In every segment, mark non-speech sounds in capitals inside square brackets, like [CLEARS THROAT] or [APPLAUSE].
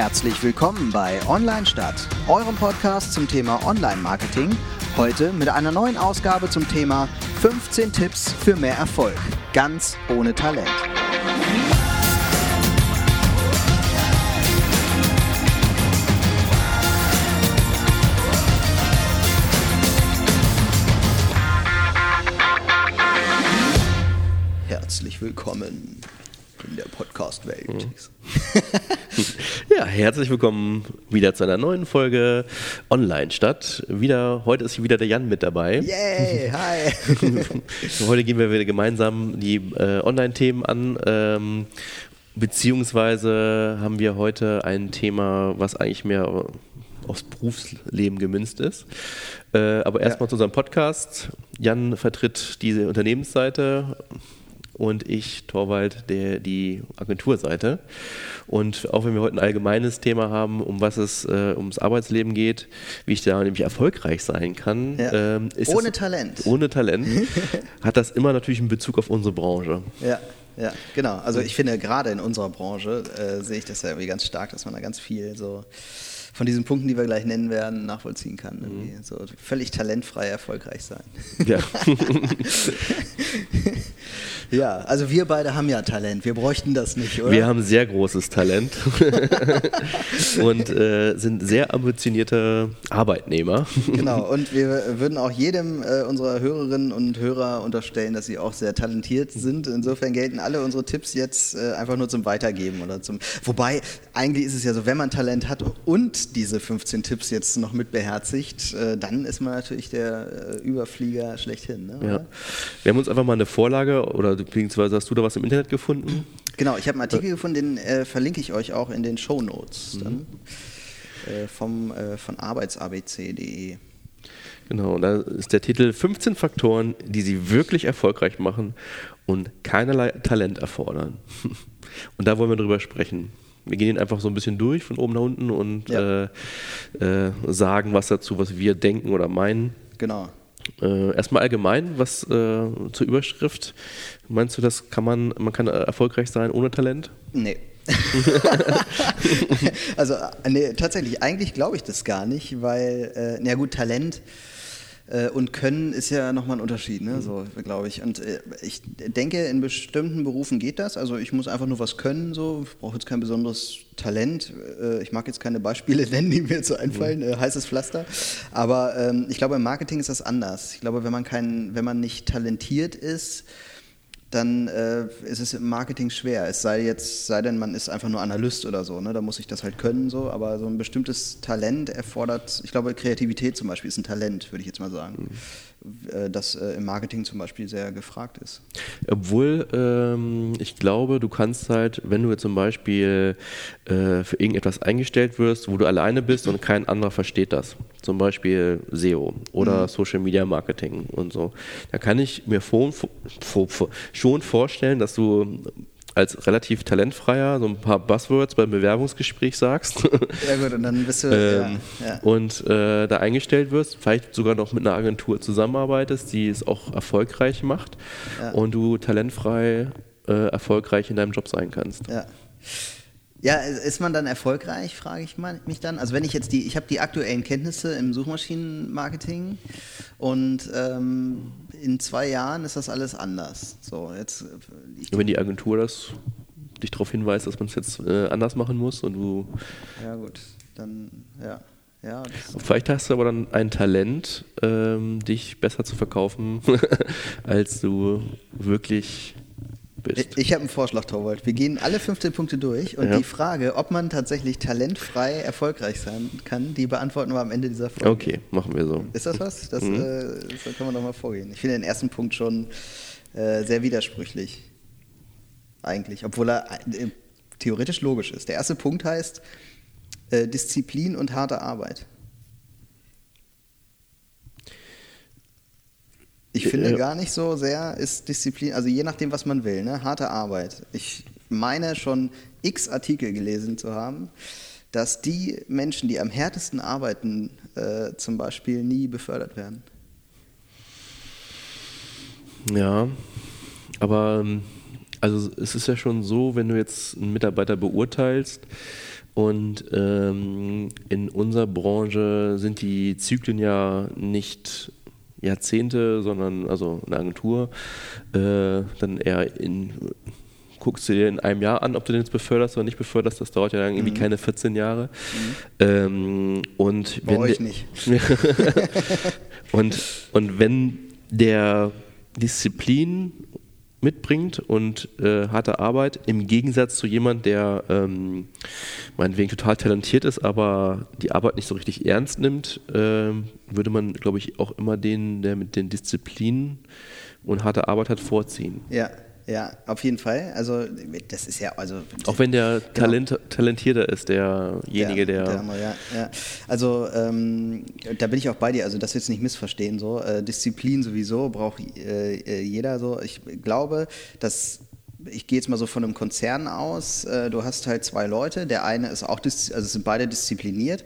Herzlich willkommen bei Online Stadt, eurem Podcast zum Thema Online-Marketing. Heute mit einer neuen Ausgabe zum Thema 15 Tipps für mehr Erfolg. Ganz ohne Talent. Herzlich willkommen in der Podcast-Welt. Mhm. [LAUGHS] ja, herzlich willkommen wieder zu einer neuen Folge Online statt. Wieder, heute ist wieder der Jan mit dabei. Yay, hi. [LAUGHS] heute gehen wir wieder gemeinsam die äh, Online-Themen an. Ähm, beziehungsweise haben wir heute ein Thema, was eigentlich mehr aufs Berufsleben gemünzt ist. Äh, aber erstmal ja. zu unserem Podcast. Jan vertritt diese Unternehmensseite und ich, Torwald, der, die Agenturseite. Und auch wenn wir heute ein allgemeines Thema haben, um was es äh, ums Arbeitsleben geht, wie ich da nämlich erfolgreich sein kann. Ja. Ähm, ohne Talent. Ohne Talent [LAUGHS] hat das immer natürlich einen Bezug auf unsere Branche. Ja. Ja, genau. Also ich finde gerade in unserer Branche äh, sehe ich das ja irgendwie ganz stark, dass man da ganz viel so von diesen Punkten, die wir gleich nennen werden, nachvollziehen kann. Mhm. So völlig talentfrei erfolgreich sein. Ja. [LAUGHS] Ja, also wir beide haben ja Talent. Wir bräuchten das nicht, oder? Wir haben sehr großes Talent [LAUGHS] und äh, sind sehr ambitionierte Arbeitnehmer. Genau, und wir [LAUGHS] würden auch jedem äh, unserer Hörerinnen und Hörer unterstellen, dass sie auch sehr talentiert sind. Insofern gelten alle unsere Tipps jetzt äh, einfach nur zum Weitergeben oder zum. Wobei, eigentlich ist es ja so, wenn man Talent hat und diese 15 Tipps jetzt noch mit beherzigt, äh, dann ist man natürlich der äh, Überflieger schlechthin. Ne, ja. Wir haben uns einfach mal eine Vorlage oder beziehungsweise hast du da was im Internet gefunden? Genau, ich habe einen Artikel gefunden, den äh, verlinke ich euch auch in den Show Notes mhm. äh, vom, äh, von arbeitsabc.de. Genau, da ist der Titel 15 Faktoren, die Sie wirklich erfolgreich machen und keinerlei Talent erfordern. [LAUGHS] Und da wollen wir drüber sprechen. Wir gehen einfach so ein bisschen durch von oben nach unten und ja. äh, äh, sagen was dazu, was wir denken oder meinen. Genau. Äh, erstmal allgemein, was äh, zur Überschrift. Meinst du, das kann man, man kann erfolgreich sein ohne Talent? Nee. [LAUGHS] [LAUGHS] also, nee, tatsächlich, eigentlich glaube ich das gar nicht, weil, äh, na gut, Talent äh, und Können ist ja nochmal ein Unterschied, ne? so glaube ich. Und äh, ich denke, in bestimmten Berufen geht das. Also ich muss einfach nur was können, so. Ich brauche jetzt kein besonderes Talent. Äh, ich mag jetzt keine Beispiele [LAUGHS] nennen, die mir jetzt so einfallen, mhm. heißes Pflaster. Aber ähm, ich glaube, im Marketing ist das anders. Ich glaube, wenn man kein, wenn man nicht talentiert ist, dann äh, ist es im Marketing schwer. Es sei jetzt, sei denn, man ist einfach nur Analyst oder so, ne? da muss ich das halt können, so, aber so ein bestimmtes Talent erfordert, ich glaube, Kreativität zum Beispiel ist ein Talent, würde ich jetzt mal sagen. Mhm. Äh, das äh, im Marketing zum Beispiel sehr gefragt ist. Obwohl ähm, ich glaube, du kannst halt, wenn du jetzt zum Beispiel äh, für irgendetwas eingestellt wirst, wo du alleine bist und kein anderer versteht das, zum Beispiel SEO oder mhm. Social Media Marketing und so, da kann ich mir schon vorstellen, dass du als relativ talentfreier so ein paar Buzzwords beim Bewerbungsgespräch sagst. [LAUGHS] Ja gut, und dann bist du ähm, ja, ja. und äh, da eingestellt wirst, vielleicht sogar noch mit einer Agentur zusammenarbeitest, die es auch erfolgreich macht ja. und du talentfrei äh, erfolgreich in deinem Job sein kannst. Ja. Ja, ist man dann erfolgreich, frage ich mich dann. Also wenn ich jetzt die, ich habe die aktuellen Kenntnisse im Suchmaschinenmarketing und ähm, in zwei Jahren ist das alles anders. So jetzt. wenn die Agentur das dich darauf hinweist, dass man es jetzt äh, anders machen muss und du. Ja gut, dann ja. Ja, Vielleicht hast du aber dann ein Talent, ähm, dich besser zu verkaufen, [LAUGHS] als du wirklich bist. Ich habe einen Vorschlag, Torwald. Wir gehen alle 15 Punkte durch und ja. die Frage, ob man tatsächlich talentfrei erfolgreich sein kann, die beantworten wir am Ende dieser Folge. Okay, machen wir so. Ist das was? Das, mhm. äh, das kann man doch mal vorgehen. Ich finde den ersten Punkt schon äh, sehr widersprüchlich. Eigentlich, obwohl er äh, theoretisch logisch ist. Der erste Punkt heißt äh, Disziplin und harte Arbeit. Ich finde gar nicht so sehr ist Disziplin, also je nachdem, was man will, ne? harte Arbeit. Ich meine schon x Artikel gelesen zu haben, dass die Menschen, die am härtesten arbeiten, äh, zum Beispiel nie befördert werden. Ja, aber ähm, also es ist ja schon so, wenn du jetzt einen Mitarbeiter beurteilst, Und ähm, in unserer Branche sind die Zyklen ja nicht Jahrzehnte, sondern also eine Agentur, äh, dann eher in guckst du dir in einem Jahr an, ob du den jetzt beförderst oder nicht beförderst. Das dauert ja dann irgendwie mhm. keine 14 Jahre. Mhm. Ähm, und Bei euch nicht. [LAUGHS] und, und wenn der Disziplin mitbringt und äh, harte Arbeit, im Gegensatz zu jemand, der ähm, meinetwegen total talentiert ist, aber die Arbeit nicht so richtig ernst nimmt, äh, würde man, glaube ich, auch immer den, der mit den Disziplinen und harte Arbeit hat, vorziehen. Ja. Ja, auf jeden Fall. Also das ist ja also auch wenn der genau. Talent, talentierter ist, derjenige, der, der, der ja, ja. Also ähm, da bin ich auch bei dir. Also das jetzt nicht missverstehen so. Äh, Disziplin sowieso braucht äh, äh jeder so. Ich glaube, dass ich gehe jetzt mal so von einem Konzern aus, äh, du hast halt zwei Leute, der eine ist auch, also sind beide diszipliniert.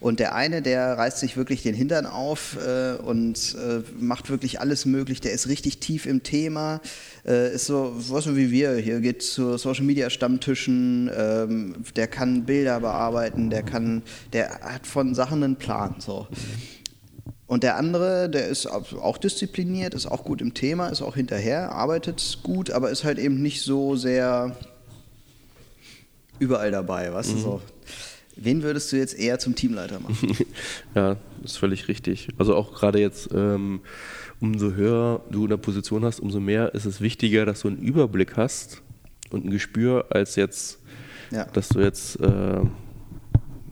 Und der eine, der reißt sich wirklich den Hintern auf äh, und äh, macht wirklich alles möglich, der ist richtig tief im Thema, ist so, was wie wir, hier geht zu Social Media Stammtischen, ähm, der kann Bilder bearbeiten, der kann, der hat von Sachen einen Plan, so. Und der andere, der ist auch diszipliniert, ist auch gut im Thema, ist auch hinterher, arbeitet gut, aber ist halt eben nicht so sehr überall dabei, weißt mhm. du so. Wen würdest du jetzt eher zum Teamleiter machen? [LAUGHS] ja, das ist völlig richtig. Also auch gerade jetzt, ähm, umso höher du in der Position hast, umso mehr ist es wichtiger, dass du einen Überblick hast und ein Gespür, als jetzt, ja. dass du jetzt äh,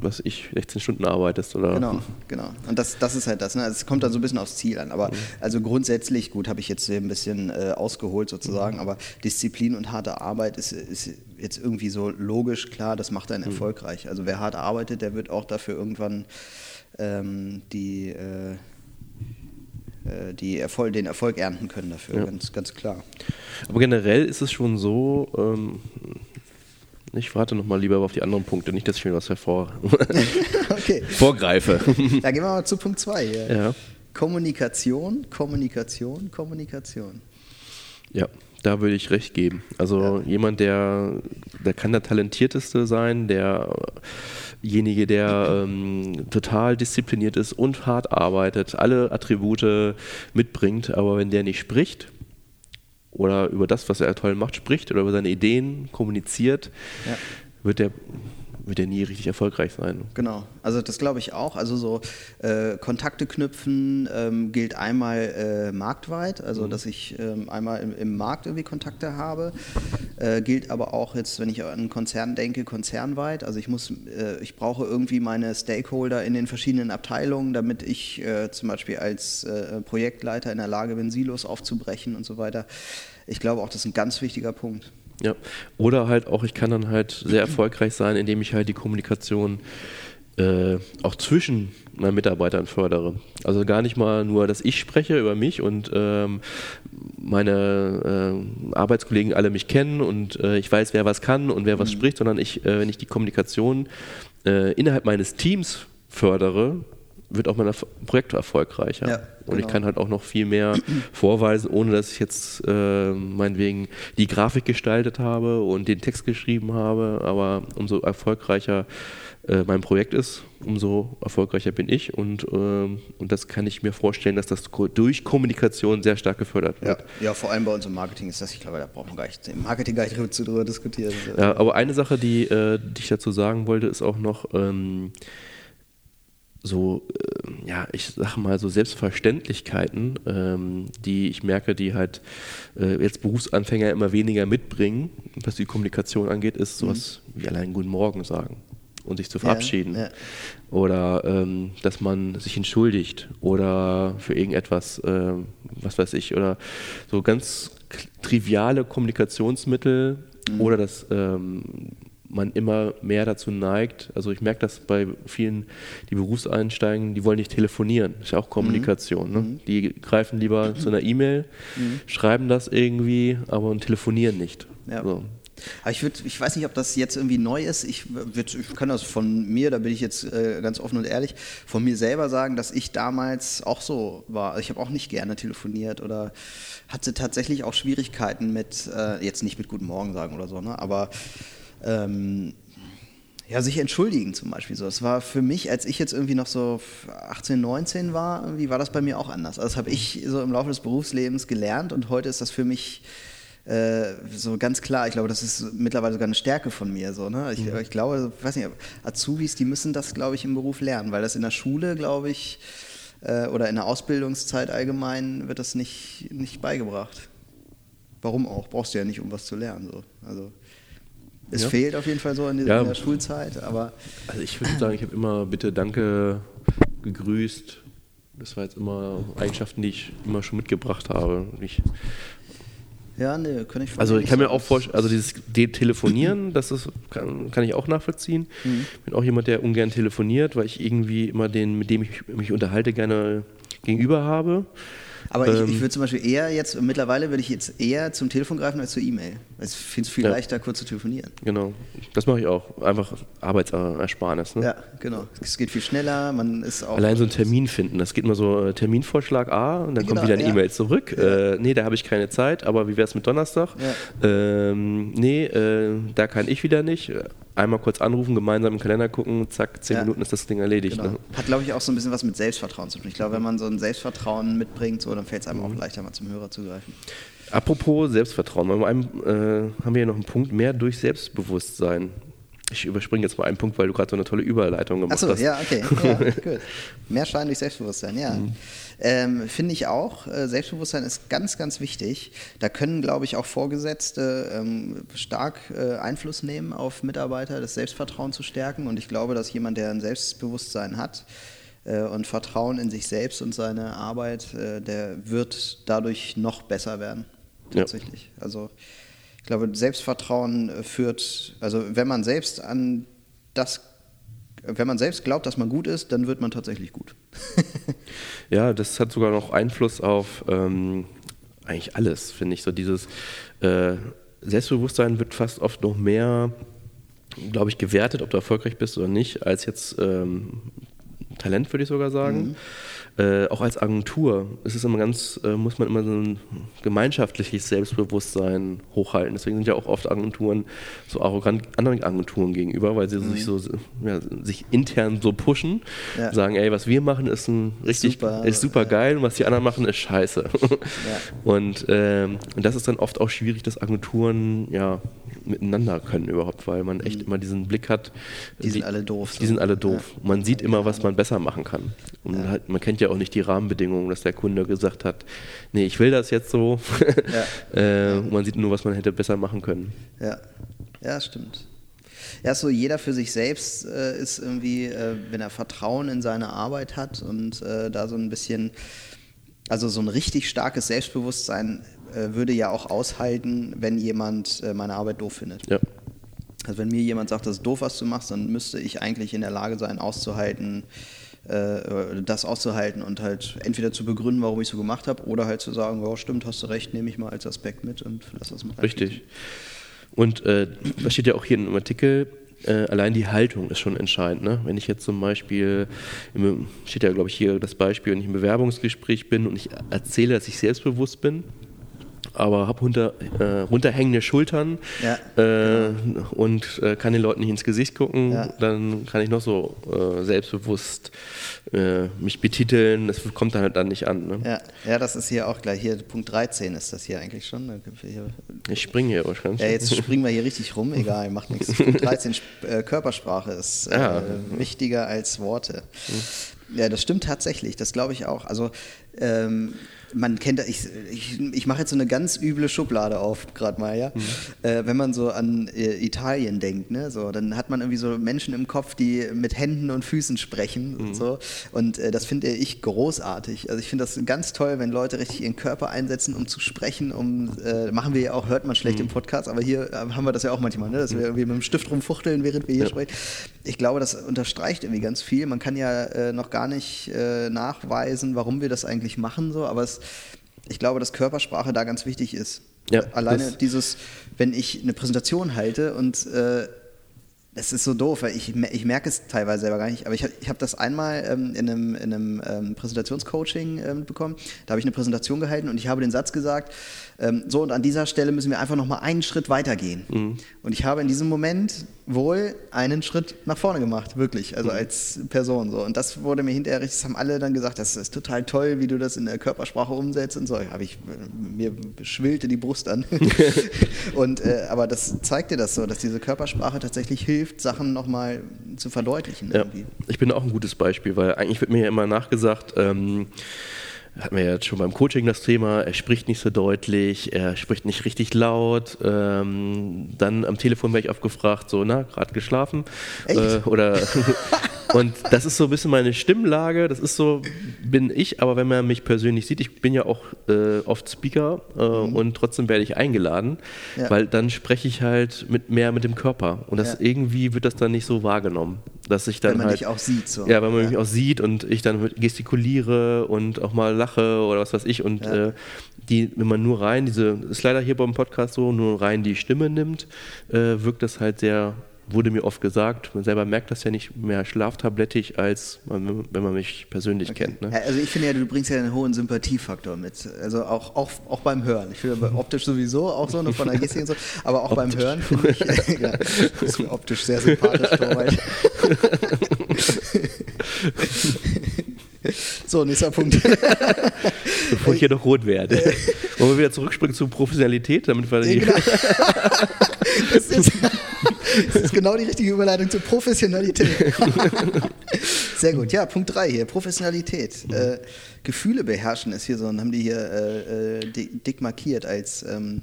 was ich, 16 Stunden arbeitest, oder? Genau, genau. Und das, das ist halt das. Ne? Also es kommt dann so ein bisschen aufs Ziel an. Aber mhm. also grundsätzlich, gut, habe ich jetzt ein bisschen äh, ausgeholt sozusagen, mhm. aber Disziplin und harte Arbeit ist, ist jetzt irgendwie so logisch klar, das macht einen mhm. erfolgreich. Also wer hart arbeitet, der wird auch dafür irgendwann ähm, die, äh, äh die Erfolg, den Erfolg ernten können dafür, ja. ganz, ganz klar. Aber generell ist es schon so, ähm, ich warte noch mal lieber auf die anderen Punkte, nicht, dass ich mir was hervor [LAUGHS] okay. vorgreife. Da gehen wir mal zu Punkt 2 Ja. Kommunikation, Kommunikation, Kommunikation. Ja, da würde ich recht geben. Also ja. jemand, der, der kann der talentierteste sein, derjenige, der ähm, total diszipliniert ist und hart arbeitet, alle Attribute mitbringt, aber wenn der nicht spricht, oder über das, was er toll macht, spricht oder über seine Ideen kommuniziert, ja. wird er wird er nie richtig erfolgreich sein. Genau, also das glaube ich auch. Also so äh, Kontakte knüpfen ähm, gilt einmal äh, marktweit, also mhm. dass ich ähm, einmal im, im, Markt irgendwie Kontakte habe, äh, gilt aber auch jetzt, wenn ich an Konzern denke, konzernweit. Also ich muss, äh, ich brauche irgendwie meine Stakeholder in den verschiedenen Abteilungen, damit ich äh, zum Beispiel als äh, Projektleiter in der Lage bin, Silos aufzubrechen und so weiter. Ich glaube auch, das ist ein ganz wichtiger Punkt. Ja, oder halt auch, ich kann dann halt sehr erfolgreich sein, indem ich halt die Kommunikation äh, auch zwischen meinen Mitarbeitern fördere. Also gar nicht mal nur, dass ich spreche über mich und ähm, meine äh, Arbeitskollegen alle mich kennen und äh, ich weiß, wer was kann und wer was mhm. spricht, sondern ich, äh, wenn ich die Kommunikation äh, innerhalb meines Teams fördere, wird auch mein Projekt erfolgreicher. Ja, und ich genau. kann halt auch noch viel mehr [CLEARS THROAT] vorweisen, ohne dass ich jetzt äh, meinetwegen die Grafik gestaltet habe und den Text geschrieben habe. Aber umso erfolgreicher äh, mein Projekt ist, umso erfolgreicher bin ich. Und, äh, und das kann ich mir vorstellen, dass das durch Kommunikation sehr stark gefördert wird. Ja, ja vor allem bei uns im Marketing ist das, ich glaube, da braucht man gar nicht, im Marketing gar nicht drüber diskutieren. Ja, aber eine Sache, die, äh, die ich dazu sagen wollte, ist auch noch, ähm, so, äh, ja, ich sage mal so Selbstverständlichkeiten, ähm, die ich merke, die halt äh, jetzt Berufsanfänger immer weniger mitbringen, was die Kommunikation angeht, ist sowas mhm. wie allein Guten Morgen sagen und sich zu verabschieden. Ja, ja. Oder ähm, dass man sich entschuldigt oder für irgendetwas, äh, was weiß ich, oder so ganz triviale Kommunikationsmittel mhm. oder das ähm, man immer mehr dazu neigt, also ich merke das bei vielen, die Berufseinsteigen, die wollen nicht telefonieren, das ist ja auch Kommunikation. Ne? Mhm. Ne? Die greifen lieber mhm. [CLEARS THROAT] zu einer E-Mail, mhm. schreiben das irgendwie, aber telefonieren nicht. Ja. So. Aber ich, würd, ich weiß nicht, ob das jetzt irgendwie neu ist. Ich, würd, ich kann das von mir, da bin ich jetzt äh, ganz offen und ehrlich, von mir selber sagen, dass ich damals auch so war. Ich habe auch nicht gerne telefoniert oder hatte tatsächlich auch Schwierigkeiten mit, äh, jetzt nicht mit Guten Morgen sagen oder so, ne? aber ähm, Ja, sich entschuldigen zum Beispiel so. Das war für mich, als ich jetzt irgendwie noch so 18, 19 war, irgendwie war das bei mir auch anders. Also das habe ich so im Laufe des Berufslebens gelernt und heute ist das für mich äh, so ganz klar. Ich glaube, das ist mittlerweile sogar eine Stärke von mir. So, ne? ich, ich glaube, ich weiß nicht, Azubis, die müssen das, glaube ich, im Beruf lernen, weil das in der Schule, glaube ich, äh, oder in der Ausbildungszeit allgemein wird das nicht, nicht beigebracht. Warum auch? Brauchst du ja nicht, um was zu lernen. So. Also es Ja. fehlt auf jeden Fall so in, Ja. in der Schulzeit, aber Also ich würde sagen, ich habe immer bitte, danke, gegrüßt. Das war jetzt immer Eigenschaften, die ich immer schon mitgebracht habe. Ich, ja, ne, kann ich also ich kann mir auch vorstellen, also dieses De- Telefonieren, das ist, kann, kann ich auch nachvollziehen. Mhm. Bin auch jemand, der ungern telefoniert, weil ich irgendwie immer den, mit dem ich mich unterhalte, gerne gegenüber habe. Aber ich, Ähm, ich würde zum Beispiel eher jetzt, mittlerweile würde ich jetzt eher zum Telefon greifen als zur E-Mail. Ich finde es viel Ja. leichter, kurz zu telefonieren. Genau, das mache ich auch. Einfach Arbeitsersparnis. Ne? Ja, genau. Es geht viel schneller, man ist auch. Allein so einen Termin finden. Das geht mal so äh, Terminvorschlag A und dann kommt Genau, wieder eine ja. E-Mail zurück. Äh, nee, da habe ich keine Zeit, aber wie wäre es mit Donnerstag? Ähm, nee, äh, da kann ich wieder nicht. Einmal kurz anrufen, gemeinsam im Kalender gucken, zack, zehn Ja. Minuten ist das Ding erledigt. Genau. Ne? Hat, glaube ich, auch so ein bisschen was mit Selbstvertrauen zu tun. Ich glaube, wenn man so ein Selbstvertrauen mitbringt, so, dann fällt es einem Mhm. auch leichter, mal zum Hörer zu greifen. Apropos Selbstvertrauen, bei einem äh, haben wir hier noch einen Punkt mehr durch Selbstbewusstsein. Ich überspringe jetzt mal einen Punkt, weil du gerade so eine tolle Überleitung gemacht Achso, hast. ja, okay. [LAUGHS] Ja, gut. Mehr Schein durch Selbstbewusstsein, ja. Mhm. Ähm, Finde ich auch. Äh, Selbstbewusstsein ist ganz, ganz wichtig. Da können, glaube ich, auch Vorgesetzte ähm, stark äh, Einfluss nehmen auf Mitarbeiter, das Selbstvertrauen zu stärken. Und ich glaube, dass jemand, der ein Selbstbewusstsein hat äh, und Vertrauen in sich selbst und seine Arbeit, äh, der wird dadurch noch besser werden. Ja. Tatsächlich. Also ich glaube, Selbstvertrauen äh, führt, also wenn man selbst an das, wenn man selbst glaubt, dass man gut ist, dann wird man tatsächlich gut. [LAUGHS] Ja, das hat sogar noch Einfluss auf ähm, eigentlich alles, finde ich. So dieses äh, Selbstbewusstsein wird fast oft noch mehr, glaube ich, gewertet, ob du erfolgreich bist oder nicht, als jetzt ähm, Talent, würde ich sogar sagen. Äh, auch als Agentur ist es immer ganz, äh, muss man immer so ein gemeinschaftliches Selbstbewusstsein hochhalten. Deswegen sind ja auch oft Agenturen so arrogant anderen Agenturen gegenüber, weil sie sich so ja, sich intern so pushen, Ja. sagen, ey, was wir machen, ist ein richtig Super, ist super geil und was die anderen machen, ist scheiße. [LAUGHS] Und, ähm, und das ist dann oft auch schwierig, dass Agenturen ja miteinander können überhaupt, weil man echt immer diesen Blick hat. Die sind alle doof, so. Die sind alle doof. Man sieht immer, was man besser machen kann. Und halt, man kennt ja auch nicht die Rahmenbedingungen, dass der Kunde gesagt hat, nee, ich will das jetzt so. [LAUGHS] äh, man sieht nur, was man hätte besser machen können. Ja, ja, stimmt. Ja, so jeder für sich selbst äh, ist irgendwie, äh, wenn er Vertrauen in seine Arbeit hat und äh, da so ein bisschen, also so ein richtig starkes Selbstbewusstsein äh, würde ja auch aushalten, wenn jemand äh, meine Arbeit doof findet. Ja. Also wenn mir jemand sagt, das ist doof, was du machst, dann müsste ich eigentlich in der Lage sein, auszuhalten, äh, das auszuhalten und halt entweder zu begründen, warum ich so gemacht habe, oder halt zu sagen, ja, stimmt, hast du recht, nehme ich mal als Aspekt mit und lass das mal. Richtig. Und äh, das steht ja auch hier im Artikel, äh, allein die Haltung ist schon entscheidend. Ne? Wenn ich jetzt zum Beispiel, im, steht ja glaube ich hier das Beispiel, wenn ich im Bewerbungsgespräch bin und ich erzähle, dass ich selbstbewusst bin, aber habe runter, äh, runterhängende Schultern Ja, äh, und äh, kann den Leuten nicht ins Gesicht gucken, Ja. dann kann ich noch so äh, selbstbewusst äh, mich betiteln. Das kommt dann halt dann nicht an. Ne? Ja, ja, das ist hier auch gleich. Hier Punkt 13 ist das hier eigentlich schon. Hier, Ich springe hier wahrscheinlich. ja, jetzt springen wir hier richtig rum. Egal, macht nichts. Punkt 13 Sp- äh, Körpersprache ist Ja. wichtiger als Worte. Ja, das stimmt tatsächlich. Das glaube ich auch. Also ähm, man kennt, ich, ich, ich mache jetzt so eine ganz üble Schublade auf, gerade mal, ja. Äh, wenn man so an äh, Italien denkt, ne, so, dann hat man irgendwie so Menschen im Kopf, die mit Händen und Füßen sprechen und so. Und äh, das finde ich großartig. Also ich finde das ganz toll, wenn Leute richtig ihren Körper einsetzen, um zu sprechen. Um äh, machen wir ja auch, hört man schlecht im Podcast, aber hier äh, haben wir das ja auch manchmal, ne, dass wir irgendwie mit dem Stift rumfuchteln, während wir hier Ja. sprechen. Ich glaube, das unterstreicht irgendwie ganz viel. Man kann ja äh, noch gar nicht nachweisen, warum wir das eigentlich machen, so, aber es, ich glaube, dass Körpersprache da ganz wichtig ist. Ja, Alleine das- dieses, wenn ich eine Präsentation halte und äh, es ist so doof, weil ich, ich merke es teilweise selber gar nicht, aber ich, ich habe das einmal ähm, in einem, in einem ähm, Präsentationscoaching ähm, bekommen. Da habe ich eine Präsentation gehalten und ich habe den Satz gesagt, ähm, so und an dieser Stelle müssen wir einfach nochmal einen Schritt weitergehen. Und ich habe in diesem Moment wohl einen Schritt nach vorne gemacht, wirklich, also als Person so. Und das wurde mir hinterher richtig, das haben alle dann gesagt, das ist total toll, wie du das in der Körpersprache umsetzt und so. Habe ich, mir schwillte die Brust an. [LAUGHS] [LAUGHS] und, äh, aber das zeigt dir das so, dass diese Körpersprache tatsächlich hilft, Sachen nochmal zu verdeutlichen. Ja, ich bin auch ein gutes Beispiel, weil eigentlich wird mir ja immer nachgesagt, ähm, hatten wir jetzt schon beim Coaching das Thema, er spricht nicht so deutlich, er spricht nicht richtig laut. Ähm, dann am Telefon werde ich oft gefragt, so, na, gerade geschlafen? Äh, oder [LAUGHS] Und das ist so ein bisschen meine Stimmlage, das ist so, bin ich, aber wenn man mich persönlich sieht, ich bin ja auch äh, oft Speaker äh, mhm. und trotzdem werde ich eingeladen, ja. weil dann spreche ich halt mit mehr mit dem Körper und das ja. irgendwie wird das dann nicht so wahrgenommen, dass ich dann wenn man halt, dich auch sieht, so. ja, wenn man ja. mich auch sieht und ich dann gestikuliere und auch mal lache oder was weiß ich und äh, die, wenn man nur rein diese, ist leider hier beim Podcast so, nur rein die Stimme nimmt, äh, wirkt das halt sehr wurde mir oft gesagt, man selber merkt das ja nicht mehr schlaftablettig, als man, wenn man mich persönlich okay. kennt. Ne? Ja, also ich finde ja, du bringst ja einen hohen Sympathiefaktor mit. Also auch, auch, auch beim Hören. Ich finde optisch sowieso auch so, von der Gestik und so, aber auch optisch. beim Hören finde ich, [LAUGHS] ja, ist mir optisch sehr sympathisch, Torwald. [LAUGHS] so, nächster Punkt. Bevor ich hier noch rot werde. Wollen wir wieder zurückspringen zur Professionalität, damit wir die... Genau. [LAUGHS] das ist das ist genau die richtige Überleitung zur Professionalität. [LAUGHS] Sehr gut. Ja, Punkt 3 hier, Professionalität. Mhm. Äh, Gefühle beherrschen ist hier so, und haben die hier äh, äh dick markiert als, ähm,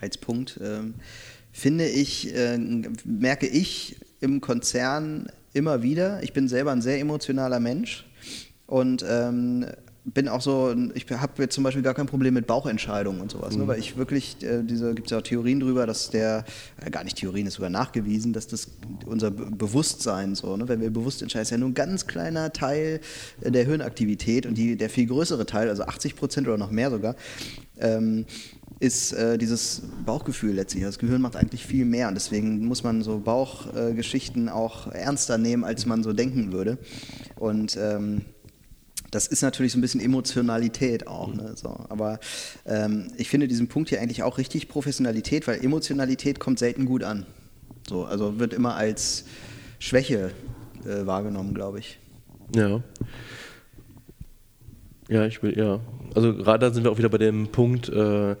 als Punkt. Ähm, finde ich, äh, merke ich im Konzern immer wieder. Ich bin selber ein sehr emotionaler Mensch und ähm, bin auch so, ich habe jetzt zum Beispiel gar kein Problem mit Bauchentscheidungen und sowas, ne, mhm. ne, weil ich wirklich, äh, diese gibt es ja auch Theorien drüber, dass der, äh, gar nicht Theorien, ist sogar nachgewiesen, dass das unser Bewusstsein so, ne, wenn wir bewusst entscheiden, ist ja nur ein ganz kleiner Teil äh, der Hirnaktivität und die, der viel größere Teil, also 80 Prozent oder noch mehr sogar, ähm, ist äh, dieses Bauchgefühl letztlich. Das Gehirn macht eigentlich viel mehr und deswegen muss man so Bauchgeschichten äh, auch ernster nehmen, als man so denken würde. Und ähm, das ist natürlich so ein bisschen Emotionalität auch. Ne? So, aber ähm, ich finde diesen Punkt hier eigentlich auch richtig Professionalität, weil Emotionalität kommt selten gut an. So, also wird immer als Schwäche äh, wahrgenommen, glaube ich. Ja. Ja, ich will, ja. Also gerade da sind wir auch wieder bei dem Punkt, äh,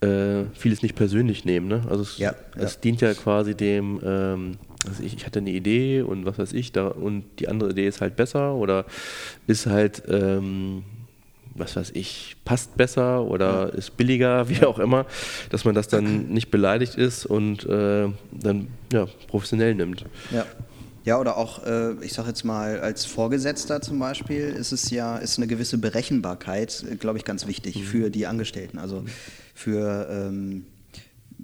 äh, vieles nicht persönlich nehmen. Ne? Also es, ja, es ja. dient ja quasi dem, ähm, also ich, ich, hatte eine Idee und was weiß ich, da, und die andere Idee ist halt besser oder ist halt, ähm, was weiß ich, passt besser oder ja. ist billiger, [LAUGHS] wie auch immer, dass man das dann [CLEARS THROAT] nicht beleidigt ist und äh, dann ja, professionell nimmt. Ja. Ja, oder auch, äh, ich sage jetzt mal, als Vorgesetzter zum Beispiel ist es ja, ist eine gewisse Berechenbarkeit, äh, glaube ich, ganz wichtig mhm. für die Angestellten. Also mhm. für ähm,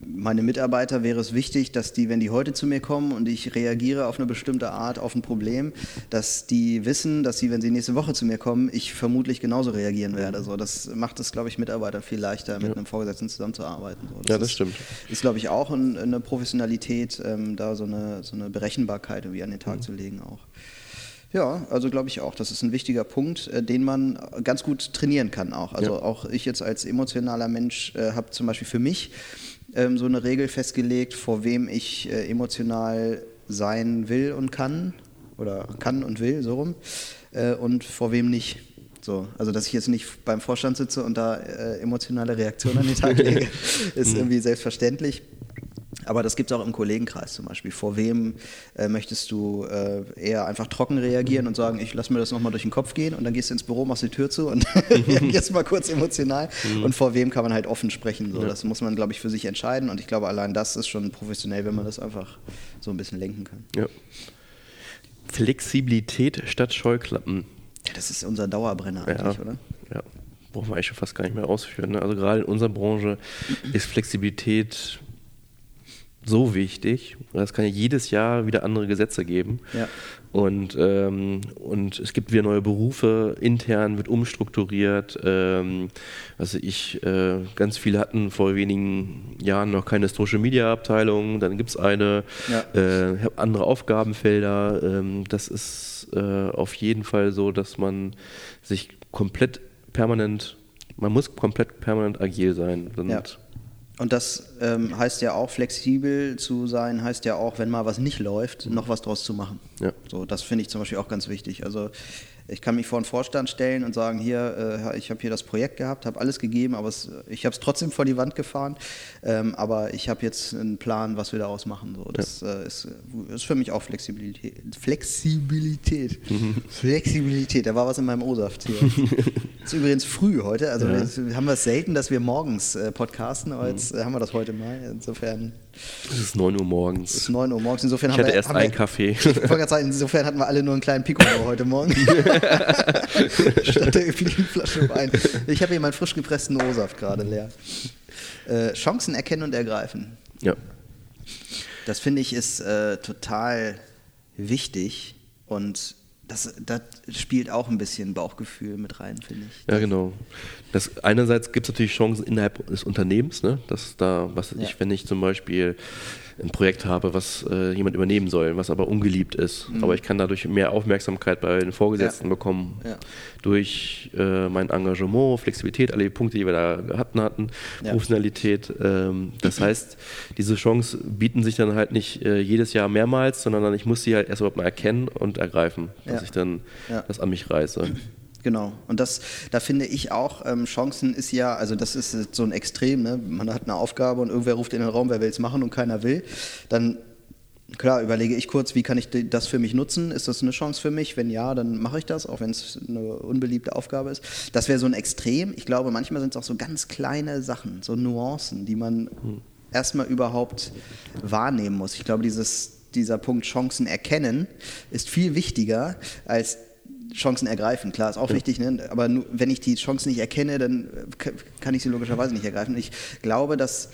meine Mitarbeiter wäre es wichtig, dass die, wenn die heute zu mir kommen und ich reagiere auf eine bestimmte Art auf ein Problem, dass die wissen, dass sie, wenn sie nächste Woche zu mir kommen, ich vermutlich genauso reagieren werde. Also das macht es, glaube ich, Mitarbeitern viel leichter, mit ja. einem Vorgesetzten zusammenzuarbeiten. So, das ja, das ist, stimmt. Ist, glaube ich, auch ein, eine Professionalität, ähm, da so eine, so eine Berechenbarkeit irgendwie an den Tag mhm. zu legen auch. Ja, also glaube ich auch. Das ist ein wichtiger Punkt, äh, den man ganz gut trainieren kann auch. Also ja. auch ich jetzt als emotionaler Mensch äh, habe zum Beispiel für mich ähm, so eine Regel festgelegt, vor wem ich äh, emotional sein will und kann oder kann und will, so rum, äh, und vor wem nicht. So, also dass ich jetzt nicht beim Vorstand sitze und da äh, emotionale Reaktionen an den Tag [LAUGHS] lege, ist mhm. irgendwie selbstverständlich. Aber das gibt es auch im Kollegenkreis zum Beispiel. Vor wem äh, möchtest du äh, eher einfach trocken reagieren und sagen, ich lasse mir das nochmal durch den Kopf gehen und dann gehst du ins Büro, machst die Tür zu und [LAUGHS] [LAUGHS] reagierst mal kurz emotional. Mhm. Und vor wem kann man halt offen sprechen. So. Ja. Das muss man, glaube ich, für sich entscheiden. Und ich glaube, allein das ist schon professionell, wenn man das einfach so ein bisschen lenken kann. Ja. Flexibilität statt Scheuklappen. Ja, das ist unser Dauerbrenner eigentlich, ja. oder? Ja, brauchen wir eigentlich schon fast gar nicht mehr ausführen. Ne? Also gerade in unserer Branche ist Flexibilität so wichtig. Es kann ja jedes Jahr wieder andere Gesetze geben. Ja. Und, ähm, und es gibt wieder neue Berufe, intern wird umstrukturiert. Ähm, also ich, äh, ganz viele hatten vor wenigen Jahren noch keine Social Media Abteilung, dann gibt es eine, ja. äh, andere Aufgabenfelder. Ähm, das ist äh, auf jeden Fall so, dass man sich komplett permanent, man muss komplett permanent agil sein. Ja. Und das ähm, heißt ja auch, flexibel zu sein, heißt ja auch, wenn mal was nicht läuft, noch was draus zu machen. Ja. So, das finde ich zum Beispiel auch ganz wichtig. Also ich kann mich vor einen Vorstand stellen und sagen, hier, äh, ich habe hier das Projekt gehabt, habe alles gegeben, aber es, ich habe es trotzdem vor die Wand gefahren. Ähm, aber ich habe jetzt einen Plan, was wir daraus machen. So, das ja. äh, ist, ist, für mich auch Flexibilität. Flexibilität. Flexibilität, da war was in meinem O-Saft hier. [LAUGHS] ist übrigens früh heute, also ja. haben wir es selten, dass wir morgens äh, podcasten, aber jetzt äh, haben wir das heute mal. Insofern. Es ist 9 Uhr morgens. Es ist 9 Uhr morgens. Insofern ich hatte wir, erst einen Kaffee. [LAUGHS] Ich wollte sagen, insofern hatten wir alle nur einen kleinen Pico heute Morgen. [LAUGHS] Statt der Flasche Wein. Ich habe hier meinen frisch gepressten O-Saft gerade leer. Äh, Chancen erkennen und ergreifen. Ja. Das finde ich ist äh, total wichtig und das, das, spielt auch ein bisschen Bauchgefühl mit rein, finde ich. Ja, genau. Das, einerseits gibt es natürlich Chancen innerhalb des Unternehmens, ne? dass da, was ja. ich, wenn ich zum Beispiel ein Projekt habe, was äh, jemand übernehmen soll, was aber ungeliebt ist. Mhm. Aber ich kann dadurch mehr Aufmerksamkeit bei den Vorgesetzten ja. bekommen. Ja. Durch äh, mein Engagement, Flexibilität, alle die Punkte, die wir da hatten, hatten ja. Professionalität. Ähm, das heißt, diese Chancen bieten sich dann halt nicht äh, jedes Jahr mehrmals, sondern ich muss sie halt erst überhaupt mal erkennen und ergreifen, dass ich dann das an mich reiße. Genau. Und das, da finde ich auch, ähm, Chancen ist ja, also das ist so ein Extrem, ne? man hat eine Aufgabe und irgendwer ruft in den Raum, wer will es machen und keiner will. Dann, klar, überlege ich kurz, wie kann ich das für mich nutzen? Ist das eine Chance für mich? Wenn ja, dann mache ich das, auch wenn es eine unbeliebte Aufgabe ist. Das wäre so ein Extrem. Ich glaube, manchmal sind es auch so ganz kleine Sachen, so Nuancen, die man hm. erstmal überhaupt wahrnehmen muss. Ich glaube, dieses dieser Punkt Chancen erkennen ist viel wichtiger als Chancen ergreifen. Klar, ist auch ja. wichtig, ne? aber nur, wenn ich die Chancen nicht erkenne, dann kann ich sie logischerweise nicht ergreifen. Ich glaube, dass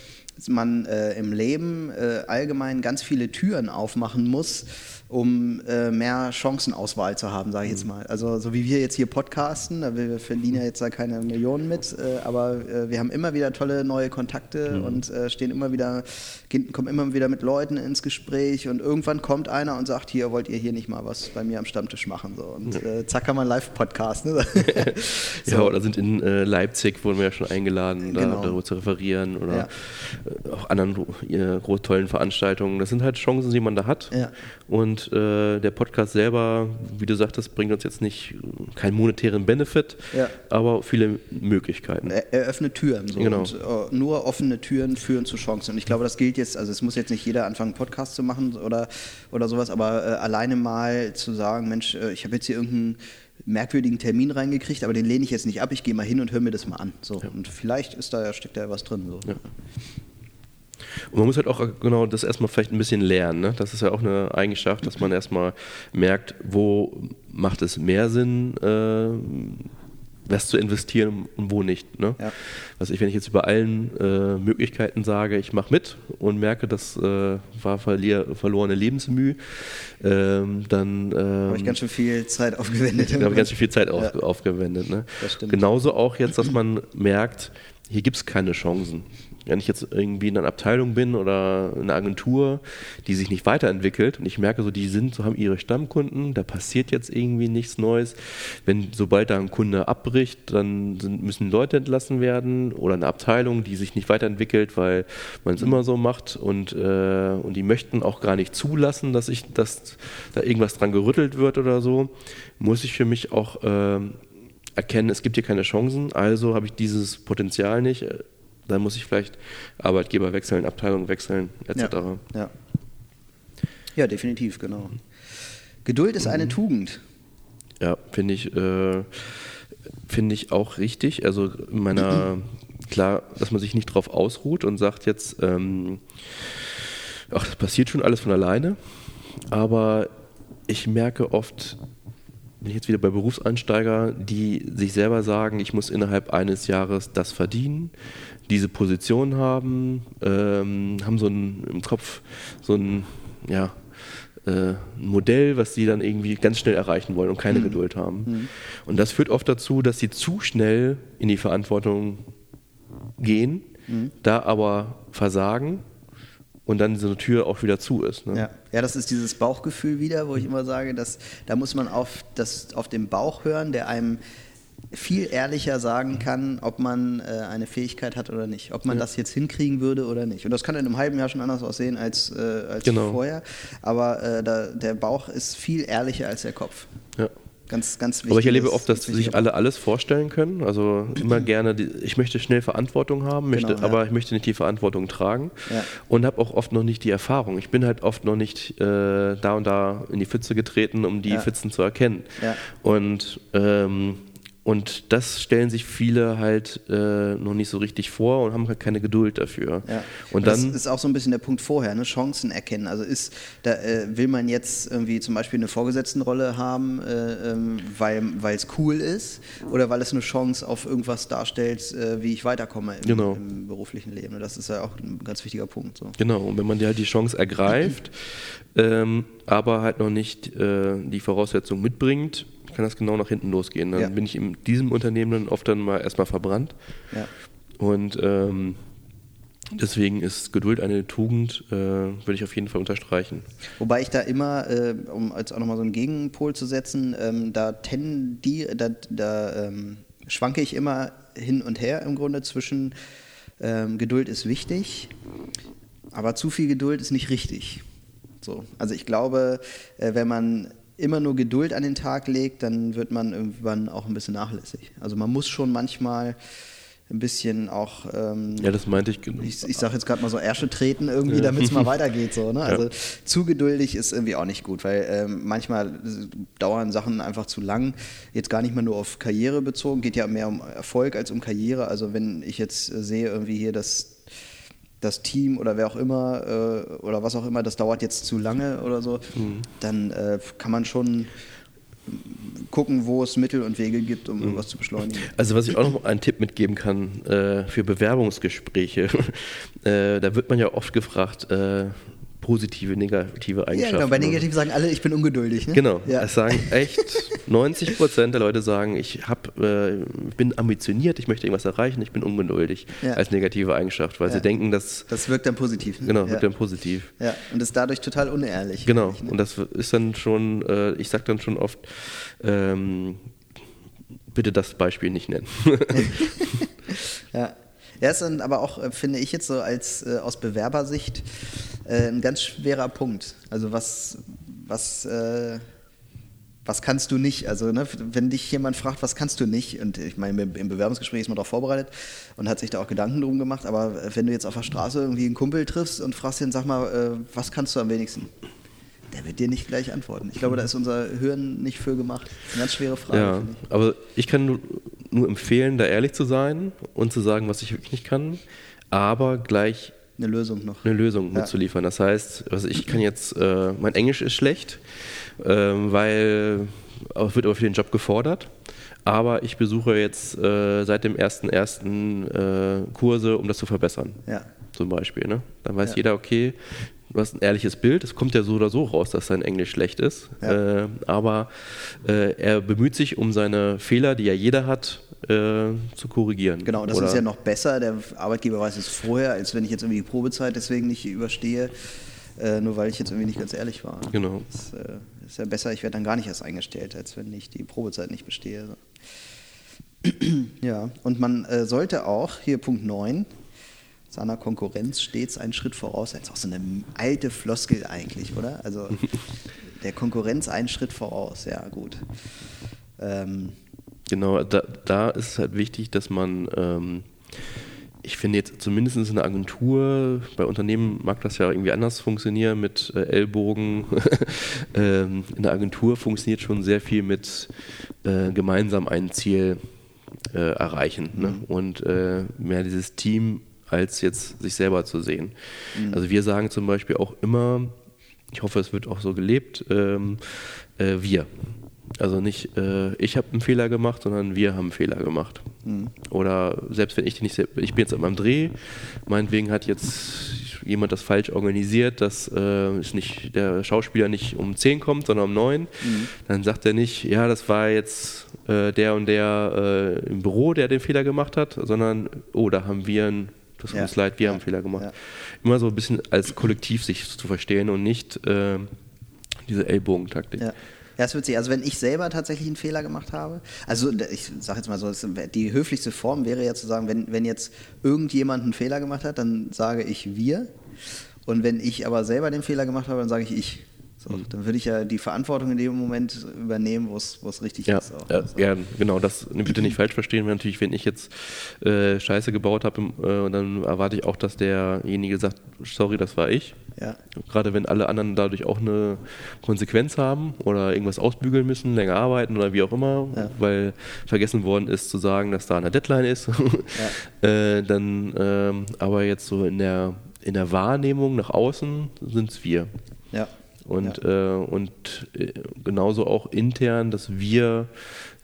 man äh, im Leben äh, allgemein ganz viele Türen aufmachen muss, um äh, mehr Chancenauswahl zu haben, sage ich jetzt mhm. mal. Also so wie wir jetzt hier podcasten, wir verdienen ja jetzt da keine Millionen mit, äh, aber äh, wir haben immer wieder tolle neue Kontakte mhm. und äh, stehen immer wieder, gehen, kommen immer wieder mit Leuten ins Gespräch und irgendwann kommt einer und sagt, hier wollt ihr hier nicht mal was bei mir am Stammtisch machen so und. Äh, zack kann man Live-Podcast. Ne? [LAUGHS] so. Ja, oder sind in äh, Leipzig wurden wir ja schon eingeladen, da, genau. darüber zu referieren oder ja. auch anderen tollen Veranstaltungen. Das sind halt Chancen, die man da hat ja. und und äh, der Podcast selber, wie du sagtest, bringt uns jetzt nicht keinen monetären Benefit, ja. aber viele Möglichkeiten. Er eröffnet Türen. So. Genau. Und uh, nur offene Türen führen zu Chancen. Und ich glaube, das gilt jetzt, also es muss jetzt nicht jeder anfangen, einen Podcast zu machen oder, oder sowas, aber äh, alleine mal zu sagen, Mensch, äh, ich habe jetzt hier irgendeinen merkwürdigen Termin reingekriegt, aber den lehne ich jetzt nicht ab, ich gehe mal hin und höre mir das mal an. So. Ja. Und vielleicht ist da, steckt da was drin. So. Ja. Und man muss halt auch genau das erstmal vielleicht ein bisschen lernen. Ne? Das ist ja auch eine Eigenschaft, dass man erstmal merkt, wo macht es mehr Sinn, äh, was zu investieren und wo nicht. Ne? Ja. Was ich, wenn ich jetzt über allen äh, Möglichkeiten sage, ich mache mit und merke, das äh, war verlier, verlorene Lebensmühe, ähm, dann ähm, habe ich ganz schön viel Zeit aufgewendet. habe [LAUGHS] ich ganz schön viel Zeit auf, ja. aufgewendet. Ne? Genauso auch jetzt, dass man merkt, hier gibt es keine Chancen wenn ich jetzt irgendwie in einer Abteilung bin oder in einer Agentur, die sich nicht weiterentwickelt und ich merke so, die sind, so haben ihre Stammkunden, da passiert jetzt irgendwie nichts Neues. Wenn sobald da ein Kunde abbricht, dann sind, müssen Leute entlassen werden oder eine Abteilung, die sich nicht weiterentwickelt, weil man es immer so macht und, äh, und die möchten auch gar nicht zulassen, dass ich, dass da irgendwas dran gerüttelt wird oder so, muss ich für mich auch äh, erkennen, es gibt hier keine Chancen, also habe ich dieses Potenzial nicht dann muss ich vielleicht Arbeitgeber wechseln, Abteilung wechseln, etc. Ja, ja. ja definitiv, genau. Geduld ist eine mhm. Tugend. Ja, finde ich, äh, finde ich auch richtig. Also in meiner, [CLEARS THROAT] klar, dass man sich nicht drauf ausruht und sagt jetzt, ähm, ach, das passiert schon alles von alleine. Aber ich merke oft, bin ich jetzt wieder bei Berufseinsteiger, die sich selber sagen, ich muss innerhalb eines Jahres das verdienen, diese Position haben, ähm, haben so ein, im Kopf so ein, ja, äh, Modell, was sie dann irgendwie ganz schnell erreichen wollen und keine mhm. Geduld haben. Mhm. Und das führt oft dazu, dass sie zu schnell in die Verantwortung gehen, mhm. da aber versagen und dann so eine Tür auch wieder zu ist. Ne? Ja. ja, das ist dieses Bauchgefühl wieder, wo ich immer sage, dass da muss man auf, das, auf den Bauch hören, der einem viel ehrlicher sagen kann, ob man äh, eine Fähigkeit hat oder nicht, ob man ja. das jetzt hinkriegen würde oder nicht. Und das kann in einem halben Jahr schon anders aussehen als, äh, als genau. vorher. Aber äh, da, der Bauch ist viel ehrlicher als der Kopf. Ganz, ganz wichtig. Aber ich erlebe oft, dass sich alle alles vorstellen können. Also immer gerne, die, ich möchte schnell Verantwortung haben, möchte, genau, ja. aber ich möchte nicht die Verantwortung tragen ja. und habe auch oft noch nicht die Erfahrung. Ich bin halt oft noch nicht äh, da und da in die Pfütze getreten, um die ja. Pfützen zu erkennen. Und ähm, und das stellen sich viele halt äh, noch nicht so richtig vor und haben halt keine Geduld dafür. Ja. Und das dann, ist auch so ein bisschen der Punkt vorher, ne? Chancen erkennen. Also ist, da äh, will man jetzt irgendwie zum Beispiel eine Vorgesetztenrolle haben, äh, ähm, weil es cool ist, oder weil es eine Chance auf irgendwas darstellt, äh, wie ich weiterkomme im, genau. im, beruflichen Leben. Und das ist ja auch ein ganz wichtiger Punkt. So. Genau, und wenn man dir halt die Chance ergreift, ähm, aber halt noch nicht äh, die Voraussetzung mitbringt, kann das genau nach hinten losgehen. Dann ja. bin ich in diesem Unternehmen dann oft dann mal erstmal verbrannt. Ja. Und ähm, deswegen ist Geduld eine Tugend, äh, würde ich auf jeden Fall unterstreichen. Wobei ich da immer, äh, um jetzt auch nochmal so einen Gegenpol zu setzen, ähm, da tendi, da, da ähm, schwanke ich immer hin und her im Grunde zwischen ähm, Geduld ist wichtig, aber zu viel Geduld ist nicht richtig. So. Also ich glaube, äh, wenn man immer nur Geduld an den Tag legt, dann wird man irgendwann auch ein bisschen nachlässig. Also man muss schon manchmal ein bisschen auch. Ähm, ja, das meinte ich. Ich, ich sage jetzt gerade mal so Ärsche treten irgendwie, ja. damit es mal [LAUGHS] weitergeht. So, ne? Also ja. zu geduldig ist irgendwie auch nicht gut, weil ähm, manchmal dauern Sachen einfach zu lang. Jetzt gar nicht mal nur auf Karriere bezogen, geht ja mehr um Erfolg als um Karriere. Also wenn ich jetzt sehe irgendwie hier, dass das Team oder wer auch immer äh, oder was auch immer, das dauert jetzt zu lange oder so, mhm. dann äh, kann man schon gucken, wo es Mittel und Wege gibt, um mhm. irgendwas zu beschleunigen. Also was ich auch noch einen Tipp mitgeben kann äh, für Bewerbungsgespräche, [LAUGHS] äh, da wird man ja oft gefragt, äh, positive, negative Eigenschaften. Ja, genau. Bei negativ sagen alle, ich bin ungeduldig. Ne? Genau. Ja. Es sagen echt [LAUGHS] 90 Prozent der Leute sagen, ich hab, äh, bin ambitioniert, ich möchte irgendwas erreichen, ich bin ungeduldig ja. als negative Eigenschaft, weil ja. sie denken, dass. Das wirkt dann positiv. Ne? Genau, wirkt dann positiv. Ja, und ist dadurch total unehrlich. Genau. Ne? Und das ist dann schon, äh, ich sag dann schon oft, ähm, bitte das Beispiel nicht nennen. [LAUGHS] ja. [LAUGHS] Ja, ist dann aber auch, äh, finde ich jetzt so als äh, aus Bewerbersicht äh, ein ganz schwerer Punkt. Also was, was, äh, was kannst du nicht? Also ne, wenn dich jemand fragt, was kannst du nicht? Und ich meine, im Bewerbungsgespräch ist man darauf vorbereitet und hat sich da auch Gedanken drum gemacht. Aber wenn du jetzt auf der Straße irgendwie einen Kumpel triffst und fragst ihn, sag mal, äh, was kannst du am wenigsten? Der wird dir nicht gleich antworten. Ich glaube, da ist unser Hirn nicht für gemacht. Eine ganz schwere Frage. Ja, ich. aber ich kann nur empfehlen, da ehrlich zu sein und zu sagen, was ich wirklich nicht kann, aber gleich eine Lösung noch. Eine Lösung ja. mitzuliefern. Das heißt, also ich kann jetzt, äh, mein Englisch ist schlecht, äh, weil wird aber für den Job gefordert. Aber ich besuche jetzt äh, seit dem 1.1. Äh, Kurse, um das zu verbessern. Ja. Zum Beispiel. Ne? Dann weiß ja. jeder, okay, du hast ein ehrliches Bild. Es kommt ja so oder so raus, dass sein Englisch schlecht ist. Ja. Äh, aber äh, er bemüht sich um seine Fehler, die ja jeder hat, äh, zu korrigieren. Genau, das oder? ist ja noch besser. Der Arbeitgeber weiß es vorher, als wenn ich jetzt irgendwie die Probezeit deswegen nicht überstehe, äh, nur weil ich jetzt irgendwie nicht ganz ehrlich war. Genau. Das äh, ist ja besser, ich werde dann gar nicht erst eingestellt, als wenn ich die Probezeit nicht bestehe. [CLEARS THROAT] ja, und man äh, sollte auch, hier Punkt 9, seiner Konkurrenz stets einen Schritt voraus sein. Das ist auch so eine alte Floskel eigentlich, oder? Also [LAUGHS] der Konkurrenz einen Schritt voraus, ja gut. Ähm, genau, da, da, ist es halt wichtig, dass man, ähm, ich finde jetzt zumindest in der Agentur, bei Unternehmen mag das ja irgendwie anders funktionieren mit äh, Ellbogen. [LAUGHS] ähm, in der Agentur funktioniert schon sehr viel mit äh, gemeinsam ein Ziel äh, erreichen ne? mhm. und äh, mehr dieses Team als jetzt sich selber zu sehen. Mhm. Also wir sagen zum Beispiel auch immer, ich hoffe, es wird auch so gelebt, ähm, äh, wir. Also nicht äh, ich habe einen Fehler gemacht, sondern wir haben einen Fehler gemacht. Mhm. Oder selbst wenn ich nicht, ich bin jetzt an meinem Dreh, meinetwegen hat jetzt jemand das falsch organisiert, dass äh, ist nicht, der Schauspieler nicht um 10 kommt, sondern um 9, mhm. dann sagt er nicht, ja, das war jetzt äh, der und der äh, im Büro, der den Fehler gemacht hat, sondern, oh, da haben wir einen das tut ja. uns leid, wir ja. haben Fehler gemacht. Ja. Immer so ein bisschen als Kollektiv sich zu verstehen und nicht äh, diese Ellbogentaktik. Ja. Ja, wird sich, also wenn ich selber tatsächlich einen Fehler gemacht habe, also ich sage jetzt mal so, die höflichste Form wäre ja zu sagen, wenn, wenn jetzt irgendjemand einen Fehler gemacht hat, dann sage ich wir. Und wenn ich aber selber den Fehler gemacht habe, dann sage ich ich. So, mhm. Dann würde ich ja die Verantwortung in dem Moment übernehmen, wo es richtig ja, ist. Auch, ja, also. ja, genau, das bitte nicht falsch verstehen, weil natürlich, wenn ich jetzt äh, Scheiße gebaut habe, äh, dann erwarte ich auch, dass derjenige sagt, sorry, das war ich. Ja. Gerade wenn alle anderen dadurch auch eine Konsequenz haben oder irgendwas ausbügeln müssen, länger arbeiten oder wie auch immer, ja. weil vergessen worden ist zu sagen, dass da eine Deadline ist. [LAUGHS] Ja. äh, dann, ähm, aber jetzt so in der, in der Wahrnehmung nach außen sind es wir. Ja. Und, ja. äh, und äh, genauso auch intern, dass wir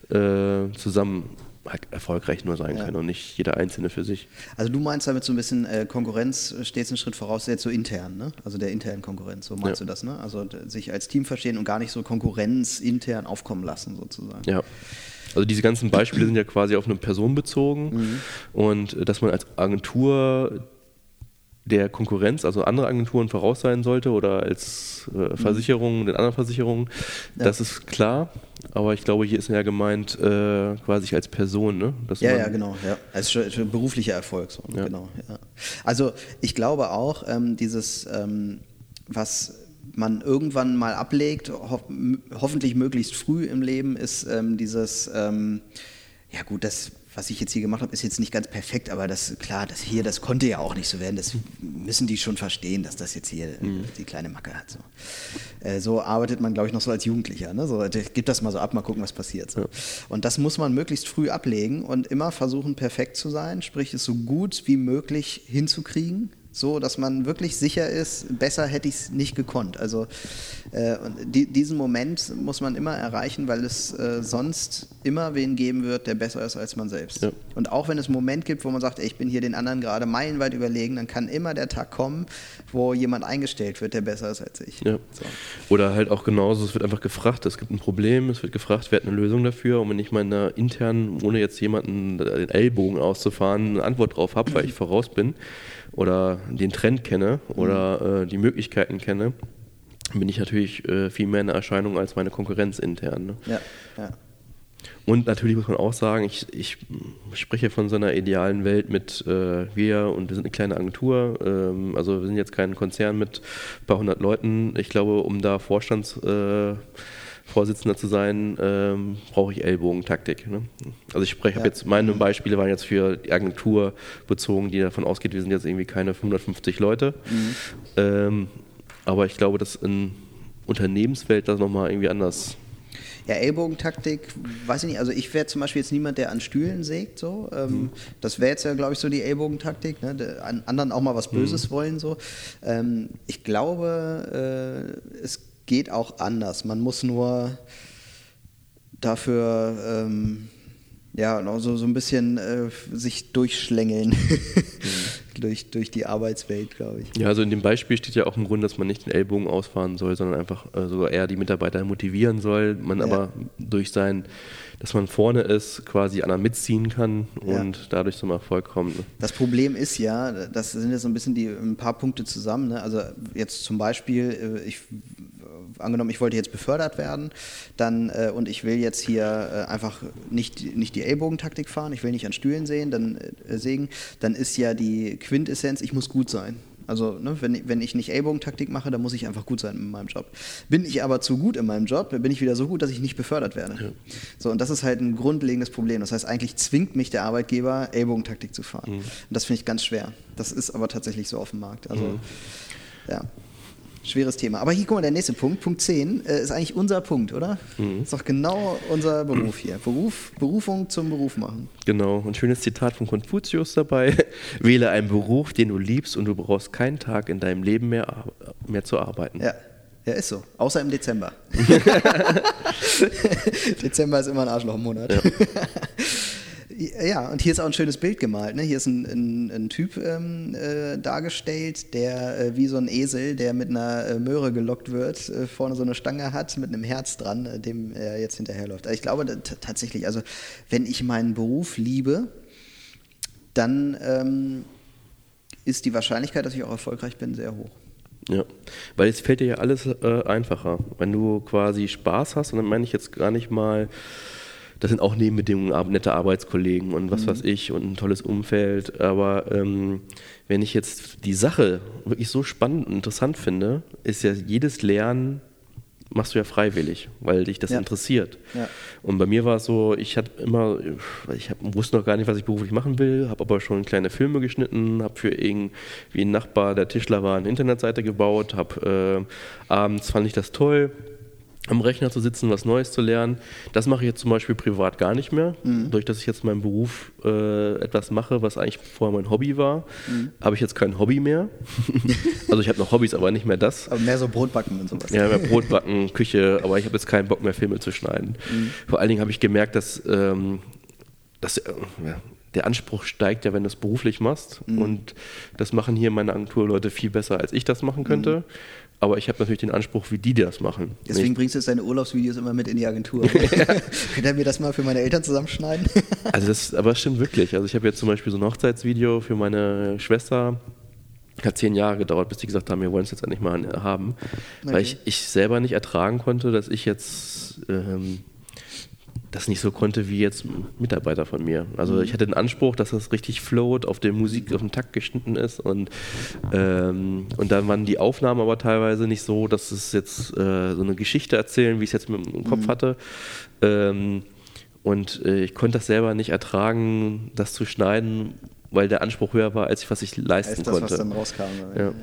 äh, zusammen halt erfolgreich nur sein ja. können und nicht jeder Einzelne für sich. Also du meinst damit so ein bisschen äh, Konkurrenz steht einen Schritt voraus, jetzt so intern, ne? Also der internen Konkurrenz, so meinst ja. du das, ne? Also sich als Team verstehen und gar nicht so Konkurrenz intern aufkommen lassen sozusagen. Ja. Also diese ganzen Beispiele sind ja quasi auf eine Person bezogen mhm. und äh, dass man als Agentur der Konkurrenz, also andere Agenturen voraus sein sollte oder als äh, mhm. Versicherung, den anderen Versicherungen, ja. das ist klar. Aber ich glaube, hier ist ja gemeint äh, quasi als Person, ne? Dass ja, ja, genau. Ja. Als beruflicher Erfolg. So, ja. Genau, ja. Also ich glaube auch, ähm, dieses, ähm, was man irgendwann mal ablegt, ho hoffentlich möglichst früh im Leben, ist ähm, dieses, ähm, ja gut, das was ich jetzt hier gemacht habe, ist jetzt nicht ganz perfekt, aber das klar, das hier, das konnte ja auch nicht so werden. Das müssen die schon verstehen, dass das jetzt hier mhm. die kleine Macke hat. So, äh, so arbeitet man, glaube ich, noch so als Jugendlicher. Ne? So, gib das mal so ab, mal gucken, was passiert. So. Ja. Und das muss man möglichst früh ablegen und immer versuchen, perfekt zu sein, sprich es so gut wie möglich hinzukriegen so dass man wirklich sicher ist, besser hätte ich es nicht gekonnt. Also äh, die, diesen Moment muss man immer erreichen, weil es äh, sonst immer wen geben wird, der besser ist als man selbst. Ja. Und auch wenn es einen Moment gibt, wo man sagt, ey, ich bin hier den anderen gerade meilenweit überlegen, dann kann immer der Tag kommen, wo jemand eingestellt wird, der besser ist als ich. Ja. So. Oder halt auch genauso, es wird einfach gefragt, es gibt ein Problem, es wird gefragt, wer hat eine Lösung dafür und wenn ich meiner intern, ohne jetzt jemanden den Ellbogen auszufahren, eine Antwort drauf habe, weil ich voraus bin, oder den Trend kenne oder mhm. äh, die Möglichkeiten kenne, bin ich natürlich äh, viel mehr eine Erscheinung als meine Konkurrenz intern. Ne? Ja, ja. Und natürlich muss man auch sagen, ich, ich spreche von so einer idealen Welt mit äh, wir und wir sind eine kleine Agentur. Ähm, also wir sind jetzt kein Konzern mit ein paar hundert Leuten. Ich glaube, um da Vorstands äh, Vorsitzender zu sein, ähm, brauche ich Ellbogentaktik. Ne? Also ich spreche ja. jetzt, meine Beispiele waren jetzt für die Agentur bezogen, die davon ausgeht, wir sind jetzt irgendwie keine 150 Leute. Mhm. Ähm, aber ich glaube, dass in Unternehmenswelt das nochmal irgendwie anders ja, Ellbogentaktik, weiß ich nicht. Also ich wäre zum Beispiel jetzt niemand, der an Stühlen sägt. So. Ähm, mhm. Das wäre jetzt ja, glaube ich, so die Ellbogentaktik. Ne? De, an anderen auch mal was Böses mhm. wollen. So. Ähm, ich glaube, äh, es geht auch anders. Man muss nur dafür ähm, ja, so, so ein bisschen äh, sich durchschlängeln mhm. [LAUGHS] durch, durch die Arbeitswelt, glaube ich. Ja, also in dem Beispiel steht ja auch im Grunde, dass man nicht den Ellbogen ausfahren soll, sondern einfach äh, sogar eher die Mitarbeiter motivieren soll, man ja. aber durch sein dass man vorne ist, quasi anderen mitziehen kann und ja. dadurch zum Erfolg kommt. Ne? Das Problem ist ja, das sind jetzt so ein bisschen die ein paar Punkte zusammen. Ne? Also jetzt zum Beispiel, äh, ich angenommen, ich wollte jetzt befördert werden, dann äh, und ich will jetzt hier äh, einfach nicht, nicht die Ellbogentaktik fahren, ich will nicht an Stühlen sehen, dann äh, sägen, dann ist ja die Quintessenz, ich muss gut sein. Also, ne, wenn, wenn ich nicht Ellbogentaktik mache, dann muss ich einfach gut sein in meinem Job. Bin ich aber zu gut in meinem Job, dann bin ich wieder so gut, dass ich nicht befördert werde. Ja. So, und das ist halt ein grundlegendes Problem. Das heißt, eigentlich zwingt mich der Arbeitgeber, Ellbogentaktik zu fahren. Mhm. Und das finde ich ganz schwer. Das ist aber tatsächlich so auf dem Markt. Also, mhm. ja. Schweres Thema. Aber hier, guck mal, der nächste Punkt, Punkt 10, äh, ist eigentlich unser Punkt, oder? Mhm. Ist doch genau unser Beruf hier. Beruf, Berufung zum Beruf machen. Genau. Ein schönes Zitat von Konfuzius dabei. [LAUGHS] Wähle einen Beruf, den du liebst und du brauchst keinen Tag in deinem Leben mehr, mehr zu arbeiten. Ja. Ja, ist so. Außer im Dezember. [LAUGHS] [LAUGHS] Dezember ist immer ein Arschlochmonat. Ja. Ja, und hier ist auch ein schönes Bild gemalt. Ne? Hier ist ein, ein, ein Typ ähm, äh, dargestellt, der äh, wie so ein Esel, der mit einer äh, Möhre gelockt wird, äh, vorne so eine Stange hat mit einem Herz dran, äh, dem er jetzt hinterherläuft. Also ich glaube tatsächlich, also wenn ich meinen Beruf liebe, dann ähm, ist die Wahrscheinlichkeit, dass ich auch erfolgreich bin, sehr hoch. Ja, weil es fällt dir ja alles äh, einfacher. Wenn du quasi Spaß hast, und dann meine ich jetzt gar nicht mal, das sind auch Nebenbedingungen, nette Arbeitskollegen und was mhm. weiß ich und ein tolles Umfeld. Aber ähm, wenn ich jetzt die Sache wirklich so spannend und interessant finde, ist ja jedes Lernen machst du ja freiwillig, weil dich das ja. interessiert. Ja. Und bei mir war es so, ich hatte immer, ich hab, wusste noch gar nicht, was ich beruflich machen will, habe aber schon kleine Filme geschnitten, habe für irgendwie einen Nachbar, der Tischler war, eine Internetseite gebaut, habe äh, abends fand ich das toll, am Rechner zu sitzen, was Neues zu lernen. Das mache ich jetzt zum Beispiel privat gar nicht mehr. Mhm. Durch dass ich jetzt meinen Beruf äh, etwas mache, was eigentlich vorher mein Hobby war, mhm. habe ich jetzt kein Hobby mehr. [LAUGHS] also ich habe noch Hobbys, aber nicht mehr das. Aber mehr so Brotbacken und sowas. Ja, mehr Brotbacken, Küche, aber ich habe jetzt keinen Bock mehr, Filme zu schneiden. Mhm. Vor allen Dingen habe ich gemerkt, dass, ähm, dass äh, ja, der Anspruch steigt ja, wenn du es beruflich machst. Mhm. Und das machen hier meine Agenturleute viel besser, als ich das machen könnte. Mhm aber ich habe natürlich den Anspruch, wie die das machen. Deswegen nicht. bringst du jetzt deine Urlaubsvideos immer mit in die Agentur. [LAUGHS] [LAUGHS] Könnt ihr mir das mal für meine Eltern zusammenschneiden? [LAUGHS] also das, aber das stimmt wirklich. Also ich habe jetzt zum Beispiel so ein Hochzeitsvideo für meine Schwester. Hat zehn Jahre gedauert, bis die gesagt haben, wir wollen es jetzt endlich mal haben. Okay. Weil ich, ich selber nicht ertragen konnte, dass ich jetzt ähm, das nicht so konnte wie jetzt Mitarbeiter von mir. Also ich hatte den Anspruch, dass das richtig float, auf der Musik, auf dem Takt geschnitten ist und, ähm, und dann waren die Aufnahmen aber teilweise nicht so, dass es jetzt äh, so eine Geschichte erzählen, wie ich es jetzt dem Kopf mhm. hatte. Ähm, und äh, ich konnte das selber nicht ertragen, das zu schneiden, weil der Anspruch höher war, als ich, was ich leisten als das, konnte. Was dann rauskam. Ja. Ja.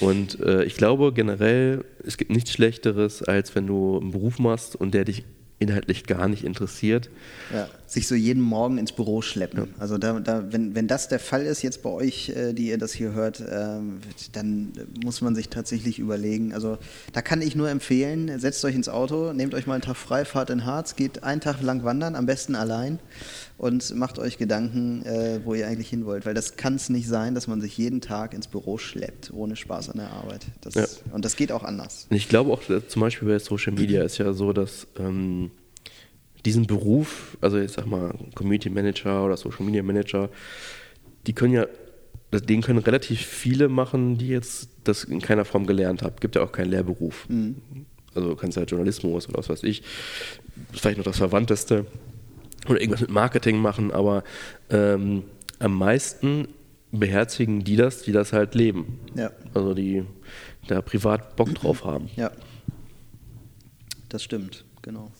Und äh, ich glaube generell, es gibt nichts Schlechteres, als wenn du einen Beruf machst und der dich inhaltlich gar nicht interessiert. Ja, sich so jeden Morgen ins Büro schleppen. Ja. Also da, da, wenn, wenn das der Fall ist jetzt bei euch, äh, die ihr das hier hört, äh, dann muss man sich tatsächlich überlegen. Also da kann ich nur empfehlen, setzt euch ins Auto, nehmt euch mal einen Tag frei, fahrt in Harz, geht einen Tag lang wandern, am besten allein und macht euch Gedanken, äh, wo ihr eigentlich hin wollt. Weil das kann es nicht sein, dass man sich jeden Tag ins Büro schleppt, ohne Spaß an der Arbeit. Das, ja. Und das geht auch anders. Ich glaube auch, zum Beispiel bei Social Media ist ja so, dass ähm, diesen Beruf, also ich sag mal Community Manager oder Social Media Manager, die können ja, den können relativ viele machen, die jetzt das in keiner Form gelernt haben. Gibt ja auch keinen Lehrberuf. Mhm. Also du kannst ja Journalismus oder was weiß ich, vielleicht noch das Verwandteste oder irgendwas mit Marketing machen, aber ähm, am meisten beherzigen die das, die das halt leben. Ja. Also die da privat Bock drauf [CLEARS THROAT] haben. Ja. Das stimmt, genau.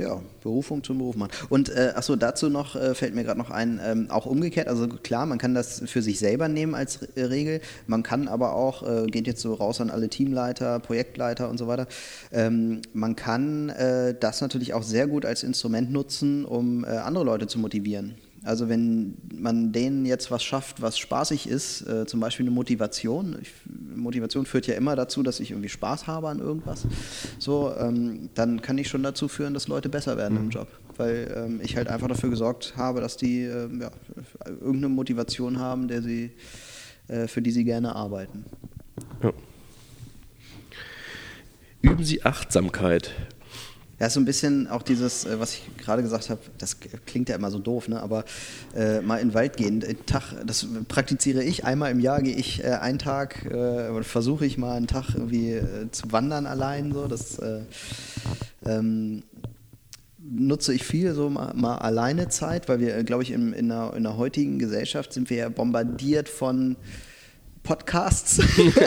Ja, Berufung zum Beruf machen. Und äh, achso, dazu noch äh, fällt mir gerade noch ein, ähm, auch umgekehrt, also klar, man kann das für sich selber nehmen als Re Regel, man kann aber auch, äh, geht jetzt so raus an alle Teamleiter, Projektleiter und so weiter, ähm, man kann äh, das natürlich auch sehr gut als Instrument nutzen, um äh, andere Leute zu motivieren. Also wenn man denen jetzt was schafft, was spaßig ist, äh, zum Beispiel eine Motivation. Ich, Motivation führt ja immer dazu, dass ich irgendwie Spaß habe an irgendwas. So, ähm, dann kann ich schon dazu führen, dass Leute besser werden mhm. im Job, weil ähm, ich halt einfach dafür gesorgt habe, dass die äh, ja, irgendeine Motivation haben, der sie, äh, für die sie gerne arbeiten. Ja. Üben Sie Achtsamkeit ja, so ein bisschen auch dieses, äh, was ich gerade gesagt habe, das klingt ja immer so doof, ne? aber äh, mal in den Wald gehen, einen Tag, das praktiziere ich, einmal im Jahr gehe ich äh, einen Tag, äh, versuche ich mal einen Tag irgendwie äh, zu wandern allein, so, das äh, ähm, nutze ich viel so mal, mal alleine Zeit, weil wir, glaube ich, in, in, der, in der heutigen Gesellschaft sind wir ja bombardiert von Podcasts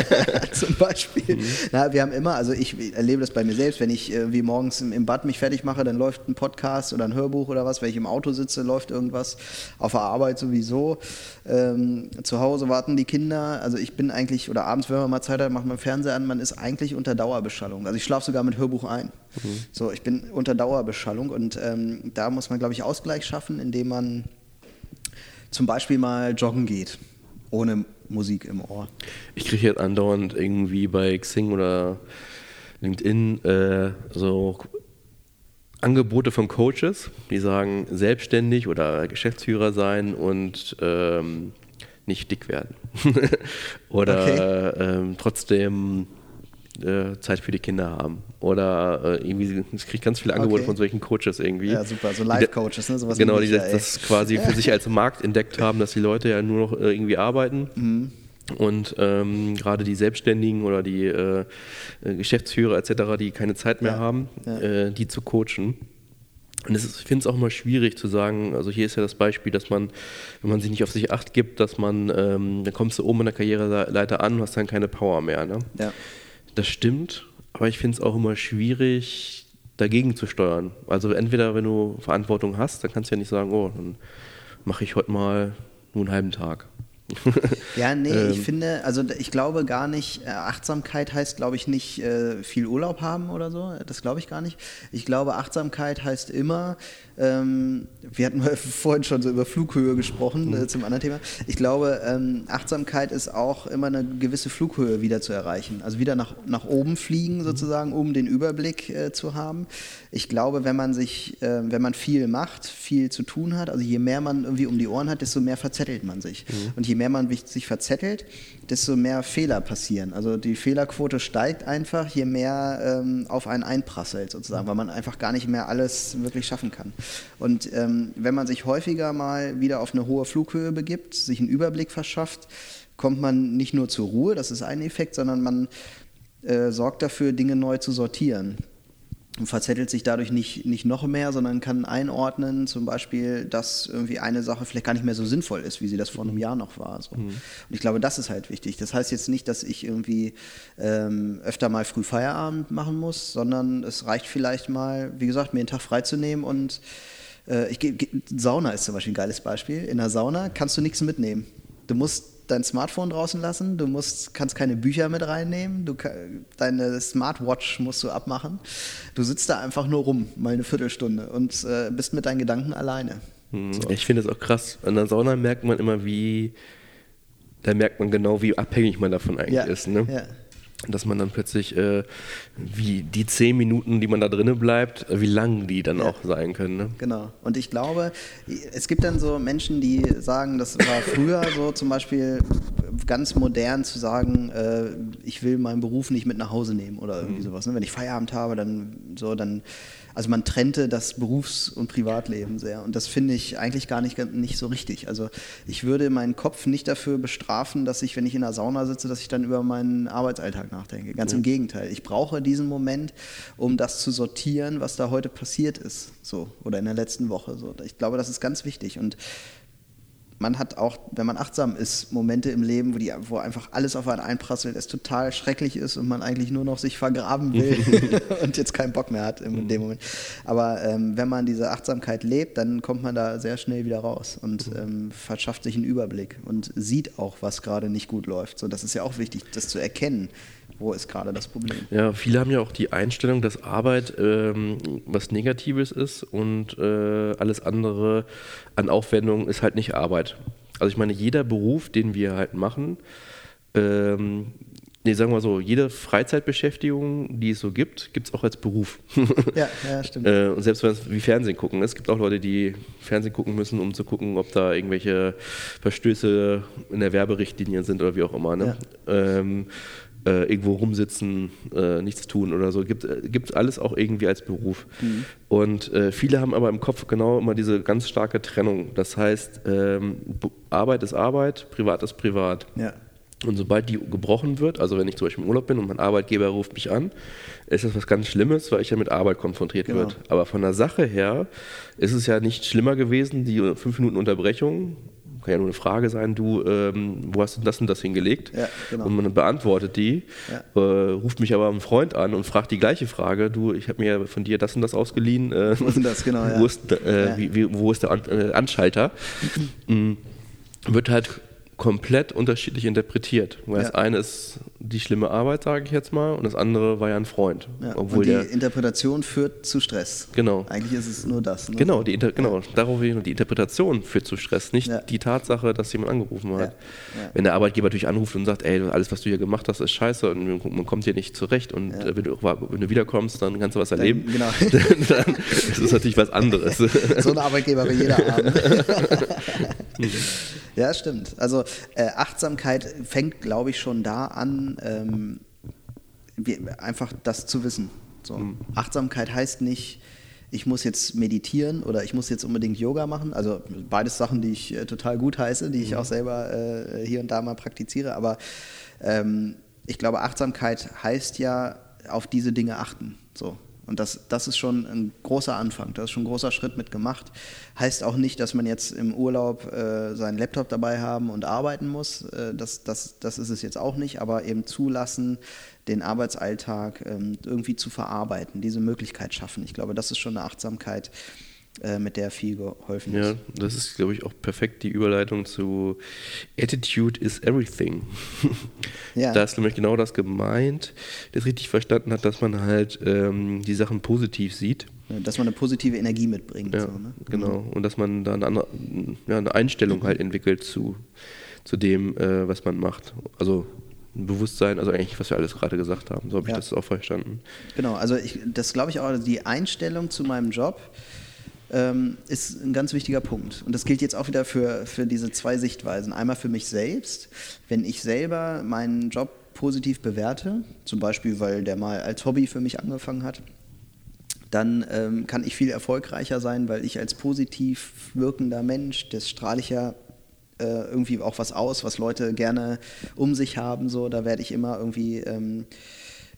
[LAUGHS] zum Beispiel. Mhm. Na, wir haben immer, also ich erlebe das bei mir selbst, wenn ich äh, wie morgens im, im, Bad mich fertig mache, dann läuft ein Podcast oder ein Hörbuch oder was. Wenn ich im Auto sitze, läuft irgendwas. Auf der Arbeit sowieso. Ähm, zu Hause warten die Kinder. Also ich bin eigentlich, oder abends, wenn man mal Zeit hat, macht man Fernseher an, man ist eigentlich unter Dauerbeschallung. Also ich schlafe sogar mit Hörbuch ein. Mhm. So, ich bin unter Dauerbeschallung und ähm, da muss man, glaube ich, Ausgleich schaffen, indem man zum Beispiel mal joggen geht ohne Musik im Ohr. Ich kriege jetzt andauernd irgendwie bei Xing oder LinkedIn äh, so Angebote von Coaches, die sagen, selbstständig oder Geschäftsführer sein und ähm, nicht dick werden. [LAUGHS] oder okay. ähm, trotzdem äh, Zeit für die Kinder haben. Oder äh, irgendwie, ich kriege ganz viele Angebote okay. von solchen Coaches irgendwie. Ja, super, so Live-Coaches, ne? Sowas genau, die das, das quasi für sich als Markt entdeckt haben, dass die Leute ja nur noch äh, irgendwie arbeiten. Mhm. Und ähm, gerade die Selbstständigen oder die äh, äh Geschäftsführer etc., die keine Zeit mehr ja, haben, ja. Äh, die zu coachen. Und ist, ich finde es auch immer schwierig zu sagen, also hier ist ja das Beispiel, dass man, wenn man sich nicht auf sich acht gibt, dass man, ähm, dann kommst du oben in der Karriereleiter an und hast dann keine Power mehr. Ne? Ja. Das stimmt, aber ich finde es auch immer schwierig, dagegen zu steuern. Also entweder, wenn du Verantwortung hast, dann kannst du ja nicht sagen, oh, dann mache ich heute mal nur einen halben Tag. [LAUGHS] ja, nee, ähm, ich finde, also ich glaube gar nicht, äh, Achtsamkeit heißt, glaube ich, nicht äh, viel Urlaub haben oder so. Das glaube ich gar nicht. Ich glaube, Achtsamkeit heißt immer, ähm, wir hatten [LAUGHS] vorhin schon so über Flughöhe gesprochen mhm. äh, zum anderen Thema. Ich glaube, ähm, Achtsamkeit ist auch immer eine gewisse Flughöhe wieder zu erreichen. Also wieder nach, nach oben fliegen mhm. sozusagen, um den Überblick äh, zu haben. Ich glaube, wenn man sich, äh, wenn man viel macht, viel zu tun hat, also je mehr man irgendwie um die Ohren hat, desto mehr verzettelt man sich. Mhm. Und je mehr man sich verzettelt, desto mehr Fehler passieren. Also die Fehlerquote steigt einfach, je mehr ähm, auf einen einprasselt sozusagen, weil man einfach gar nicht mehr alles wirklich schaffen kann. Und ähm, wenn man sich häufiger mal wieder auf eine hohe Flughöhe begibt, sich einen Überblick verschafft, kommt man nicht nur zur Ruhe, das ist ein Effekt, sondern man äh, sorgt dafür, Dinge neu zu sortieren verzettelt sich dadurch nicht, nicht noch mehr, sondern kann einordnen, zum Beispiel, dass irgendwie eine Sache vielleicht gar nicht mehr so sinnvoll ist, wie sie das vor einem Jahr noch war. So. Mhm. Und ich glaube, das ist halt wichtig. Das heißt jetzt nicht, dass ich irgendwie ähm, öfter mal früh Feierabend machen muss, sondern es reicht vielleicht mal, wie gesagt, mir einen Tag freizunehmen und äh, ich, Sauna ist zum Beispiel ein geiles Beispiel. In der Sauna kannst du nichts mitnehmen. Du musst dein Smartphone draußen lassen, du musst, kannst keine Bücher mit reinnehmen, du, deine Smartwatch musst du abmachen. Du sitzt da einfach nur rum, mal eine Viertelstunde und äh, bist mit deinen Gedanken alleine. Hm, so. Ich finde es auch krass. In der Sauna merkt man immer, wie, da merkt man genau, wie abhängig man davon eigentlich ja, ist. Ne? Ja dass man dann plötzlich, äh, wie die zehn Minuten, die man da drinnen bleibt, wie lang die dann ja. auch sein können. Ne? Genau. Und ich glaube, es gibt dann so Menschen, die sagen, das war früher so zum Beispiel ganz modern zu sagen, äh, ich will meinen Beruf nicht mit nach Hause nehmen oder irgendwie mhm. sowas. Ne? Wenn ich Feierabend habe, dann so, dann also man trennte das Berufs- und Privatleben sehr. Und das finde ich eigentlich gar nicht, nicht so richtig. Also ich würde meinen Kopf nicht dafür bestrafen, dass ich, wenn ich in der Sauna sitze, dass ich dann über meinen Arbeitsalltag nachdenke. Ganz ja. im Gegenteil. Ich brauche diesen Moment, um das zu sortieren, was da heute passiert ist. So, oder in der letzten Woche. So. Ich glaube, das ist ganz wichtig. Und man hat auch, wenn man achtsam ist, Momente im Leben, wo, die, wo einfach alles auf einen einprasselt, es total schrecklich ist und man eigentlich nur noch sich vergraben will [LAUGHS] und jetzt keinen Bock mehr hat in dem Moment. Aber ähm, wenn man diese Achtsamkeit lebt, dann kommt man da sehr schnell wieder raus und mhm. ähm, verschafft sich einen Überblick und sieht auch, was gerade nicht gut läuft. So, das ist ja auch wichtig, das zu erkennen wo ist gerade das Problem? Ja, viele haben ja auch die Einstellung, dass Arbeit ähm, was Negatives ist und äh, alles andere an Aufwendungen ist halt nicht Arbeit. Also ich meine, jeder Beruf, den wir halt machen, ähm, nee, sagen wir so, jede Freizeitbeschäftigung, die es so gibt, gibt es auch als Beruf. [LAUGHS] ja, ja, [LAUGHS] stimmt. äh, und selbst wenn es wie Fernsehen gucken, es gibt auch Leute, die Fernsehen gucken müssen, um zu gucken, ob da irgendwelche Verstöße in der Werberichtlinie sind oder wie auch immer. Ne? Ja. Ähm, äh, irgendwo rumsitzen, äh, nichts tun oder so. Gibt, äh, gibt alles auch irgendwie als Beruf. Mhm. Und äh, viele haben aber im Kopf genau immer diese ganz starke Trennung. Das heißt, ähm, Arbeit ist Arbeit, Privat ist Privat. Ja. Und sobald die gebrochen wird, also wenn ich zum Beispiel im Urlaub bin und mein Arbeitgeber ruft mich an, ist das was ganz Schlimmes, weil ich ja mit Arbeit konfrontiert genau. wird. Aber von der Sache her ist es ja nicht schlimmer gewesen, die fünf Minuten Unterbrechung kann ja nur eine Frage sein, du, ähm, wo hast du das und das hingelegt? Ja, genau. Und man beantwortet die, ja. äh, ruft mich aber ein Freund an und fragt die gleiche Frage, du, ich habe mir von dir das und das ausgeliehen, äh, das, genau, [LAUGHS] ja. wo, ist, äh, wie, wo ist der An äh, Anschalter? [CLEARS THROAT] Mhm. Wird halt komplett unterschiedlich interpretiert. Weil ja. das eine ist die schlimme Arbeit, sage ich jetzt mal, und das andere war ja ein Freund. Ja, obwohl und die der, Interpretation führt zu Stress. Genau. Eigentlich ist es nur das. Ne? Genau, die Inter genau, darauf die Interpretation führt zu Stress, nicht ja. die Tatsache, dass jemand angerufen hat. Wenn der Arbeitgeber natürlich anruft und sagt, ey, alles, was du hier gemacht hast, ist scheiße und man kommt hier nicht zurecht und äh, wenn, du, wenn, du, wiederkommst, dann kannst du was erleben. Dann, genau. [LAUGHS] dann ist es natürlich was anderes. [LAUGHS] so ein Arbeitgeber will jeder haben. [LAUGHS] ja, stimmt. Also äh, Achtsamkeit fängt, glaube ich, schon da an, ähm, wie, einfach das zu wissen. So. Mhm. Achtsamkeit heißt nicht, ich muss jetzt meditieren oder ich muss jetzt unbedingt Yoga machen. Also beides Sachen, die ich äh, total gut heiße, die ich mhm. auch selber äh, hier und da mal praktiziere. Aber ähm, ich glaube, Achtsamkeit heißt ja auf diese Dinge achten. So. Und das, das ist schon ein großer Anfang, das ist schon ein großer Schritt mitgemacht. Heißt auch nicht, dass man jetzt im Urlaub äh, seinen Laptop dabei haben und arbeiten muss. Äh, das, das, das ist es jetzt auch nicht, aber eben zulassen, den Arbeitsalltag ähm, irgendwie zu verarbeiten, diese Möglichkeit schaffen. Ich glaube, das ist schon eine Achtsamkeit, äh, mit der viel geholfen ist. Ja, das ist, glaube ich, auch perfekt die Überleitung zu Attitude is everything. [LAUGHS] ja. Da ist nämlich genau das gemeint, das richtig verstanden hat, dass man halt ähm, die Sachen positiv sieht. Dass man eine positive Energie mitbringt. Ja, so, ne? genau. Mhm. Und dass man da eine, andere, ja, eine Einstellung halt entwickelt zu, zu dem, äh, was man macht. Also ein Bewusstsein, also eigentlich, was wir alles gerade gesagt haben. So habe ich ja. das auch verstanden. Genau, also ich, das glaube ich auch, die Einstellung zu meinem Job ähm, ist ein ganz wichtiger Punkt. Und das gilt jetzt auch wieder für, für diese zwei Sichtweisen. Einmal für mich selbst, wenn ich selber meinen Job positiv bewerte, zum Beispiel weil der mal als Hobby für mich angefangen hat, dann ähm, kann ich viel erfolgreicher sein, weil ich als positiv wirkender Mensch, das strahle ich ja äh, irgendwie auch was aus, was Leute gerne um sich haben. So, da werde ich immer irgendwie ähm,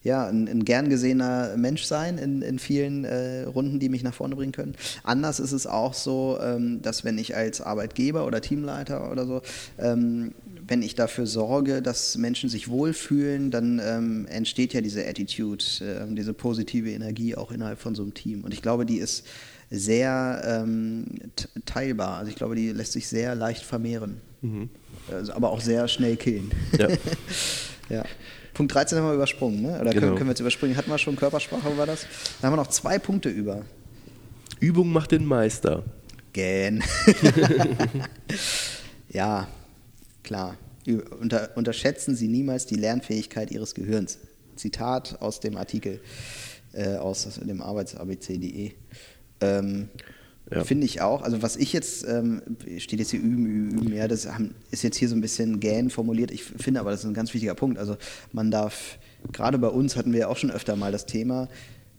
ja, ein, ein, gern gesehener Mensch sein in, in vielen äh, Runden, die mich nach vorne bringen können. Anders ist es auch so, ähm, dass wenn ich als Arbeitgeber oder Teamleiter oder so, ähm, wenn ich dafür sorge, dass Menschen sich wohlfühlen, dann ähm, entsteht ja diese Attitude, äh, diese positive Energie auch innerhalb von so einem Team. Und ich glaube, die ist sehr ähm, teilbar. Also ich glaube, die lässt sich sehr leicht vermehren. Mhm. Also, aber auch sehr schnell killen. Ja. [LAUGHS] ja. Punkt 13 haben wir übersprungen, ne? oder genau. können, können, wir jetzt überspringen? Hatten wir schon Körpersprache, wo war das? Da haben wir noch zwei Punkte über. Übung macht den Meister. Gähn. [LAUGHS] ja, klar. Unter, unterschätzen Sie niemals die Lernfähigkeit Ihres Gehirns. Zitat aus dem Artikel äh, aus dem Arbeits-ABC.de. Ähm, ja. Finde ich auch. Also was ich jetzt, ähm, steht jetzt hier üben, üben, üben, ja, das ist jetzt hier so ein bisschen gähn formuliert. Ich finde aber, das ist ein ganz wichtiger Punkt. Also man darf, gerade bei uns hatten wir ja auch schon öfter mal das Thema,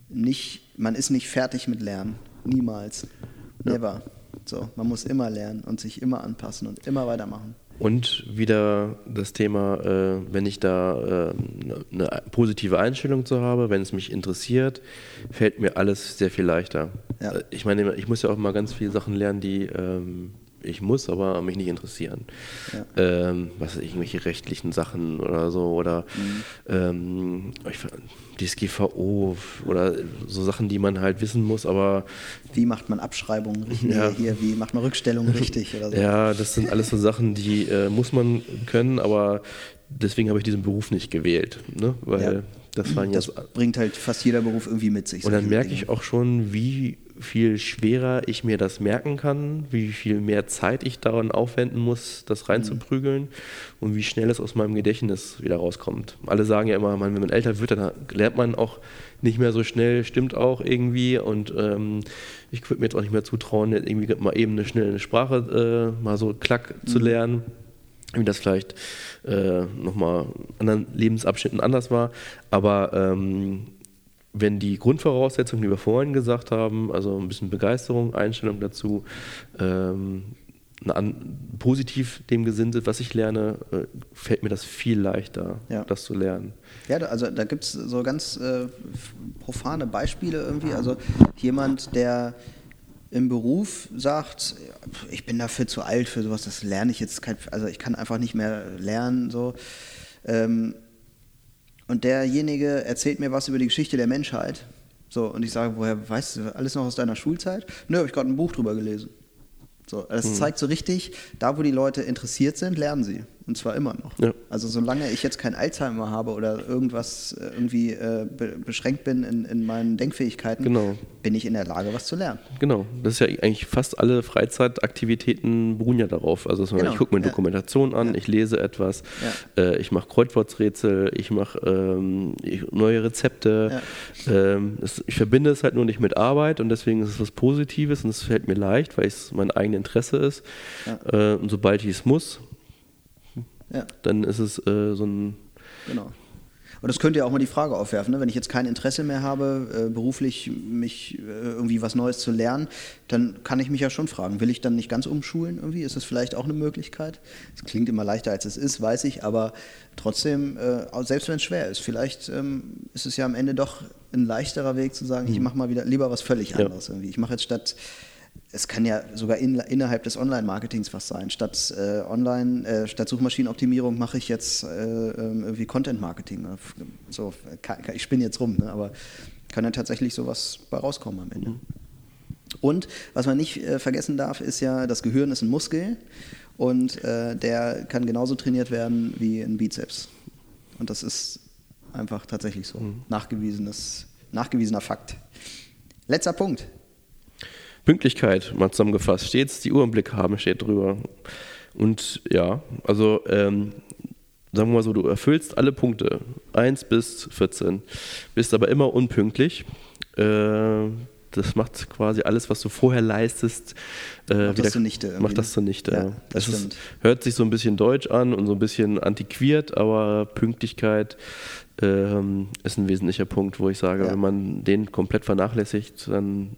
nicht, man ist nicht fertig mit Lernen. Niemals. Never. Ja. So, man muss immer lernen und sich immer anpassen und immer weitermachen. Und wieder das Thema, äh, wenn ich da äh, eine positive Einstellung zu habe, wenn es mich interessiert, fällt mir alles sehr viel leichter. Ja. Äh, ich meine, ich muss ja auch mal ganz viele Sachen lernen, die ähm, ich muss, aber mich nicht interessieren. Ja. Ähm, was irgendwelche rechtlichen Sachen oder so oder mhm. ähm, DSGVO oder so Sachen, die man halt wissen muss, aber wie macht man Abschreibungen richtig? Ja. Hier, wie macht man Rückstellungen richtig oder so? [LAUGHS] Ja, das sind alles so Sachen, die äh, muss man können, aber deswegen habe ich diesen Beruf nicht gewählt, ne? weil ja. das das bringt halt fast jeder Beruf irgendwie mit sich. Und dann merke ich auch schon, wie viel schwerer ich mir das merken kann, wie viel mehr Zeit ich daran aufwenden muss, das reinzuprügeln mhm. und wie schnell es aus meinem Gedächtnis wieder rauskommt. Alle sagen ja immer, wenn man älter wird, dann lernt man auch nicht mehr so schnell, stimmt auch irgendwie und ähm, ich würde mir jetzt auch nicht mehr zutrauen, irgendwie mal eben eine schnelle Sprache äh, mal so klack mhm. zu lernen wie das vielleicht äh, nochmal in anderen Lebensabschnitten anders war. Aber ähm, wenn die Grundvoraussetzungen, die wir vorhin gesagt haben, also ein bisschen Begeisterung, Einstellung dazu, ähm, an, positiv dem gesinnt sind, was ich lerne, äh, fällt mir das viel leichter, ja. das zu lernen. Ja, also da gibt es so ganz äh, profane Beispiele irgendwie. Also jemand, der im Beruf sagt, ich bin dafür zu alt für sowas, das lerne ich jetzt, kein, also ich kann einfach nicht mehr lernen, so. Ähm, und derjenige erzählt mir was über die Geschichte der Menschheit. So, und ich sage, woher weißt du alles noch aus deiner Schulzeit? Nö, habe ich gerade ein Buch drüber gelesen. So, das hm. zeigt so richtig, da wo die Leute interessiert sind, lernen sie. Und zwar immer noch. Ja. Also solange ich jetzt kein Alzheimer habe oder irgendwas äh, irgendwie äh, be beschränkt bin in, in meinen Denkfähigkeiten, genau. bin ich in der Lage, was zu lernen. Genau. Das ist ja eigentlich fast alle Freizeitaktivitäten beruhen ja darauf. Also genau. ich gucke mir ja. Dokumentation an, ja. ich lese etwas, äh, ich mache Kreuzworträtsel, ich mache ähm, neue Rezepte. Ähm, das, ich verbinde es halt nur nicht mit Arbeit und deswegen ist es was Positives und es fällt mir leicht, weil es mein eigenes Interesse ist. Äh, und sobald ich es muss, ja. dann ist es äh, so ein. Genau. Und das könnte ja auch mal die Frage aufwerfen, ne? wenn ich jetzt kein Interesse mehr habe, äh, beruflich mich äh, irgendwie was Neues zu lernen, dann kann ich mich ja schon fragen, will ich dann nicht ganz umschulen irgendwie? Ist das vielleicht auch eine Möglichkeit? Es klingt immer leichter, als es ist, weiß ich, aber trotzdem, äh, selbst wenn es schwer ist, vielleicht ähm, ist es ja am Ende doch ein leichterer Weg zu sagen, mhm. ich mache mal wieder lieber was völlig anderes ja. irgendwie. Ich mache jetzt statt es kann ja sogar in, innerhalb des Online-Marketings was sein. Statt äh, Online, äh, statt Suchmaschinenoptimierung mache ich jetzt äh, ähm, irgendwie Content-Marketing. So, ich spinne jetzt rum, ne? aber kann ja tatsächlich sowas bei rauskommen am Ende. Mhm. Und was man nicht äh, vergessen darf, ist ja, das Gehirn ist ein Muskel und äh, der kann genauso trainiert werden wie ein Bizeps. Und das ist einfach tatsächlich so. Mhm. Nachgewiesenes, nachgewiesener Fakt. Letzter Punkt. Pünktlichkeit mal zusammengefasst. Stets die Uhr im Blick haben, steht drüber. Und ja, also ähm, sagen wir mal so, du erfüllst alle Punkte, 1 bis 14, bist aber immer unpünktlich. Äh, das macht quasi alles, was du vorher leistest, äh, macht, wieder, das zunichte macht das zunichte. Ja, das, das ist, hört sich so ein bisschen deutsch an und so ein bisschen antiquiert, aber Pünktlichkeit ähm, ist ein wesentlicher Punkt, wo ich sage, ja. wenn man den komplett vernachlässigt, dann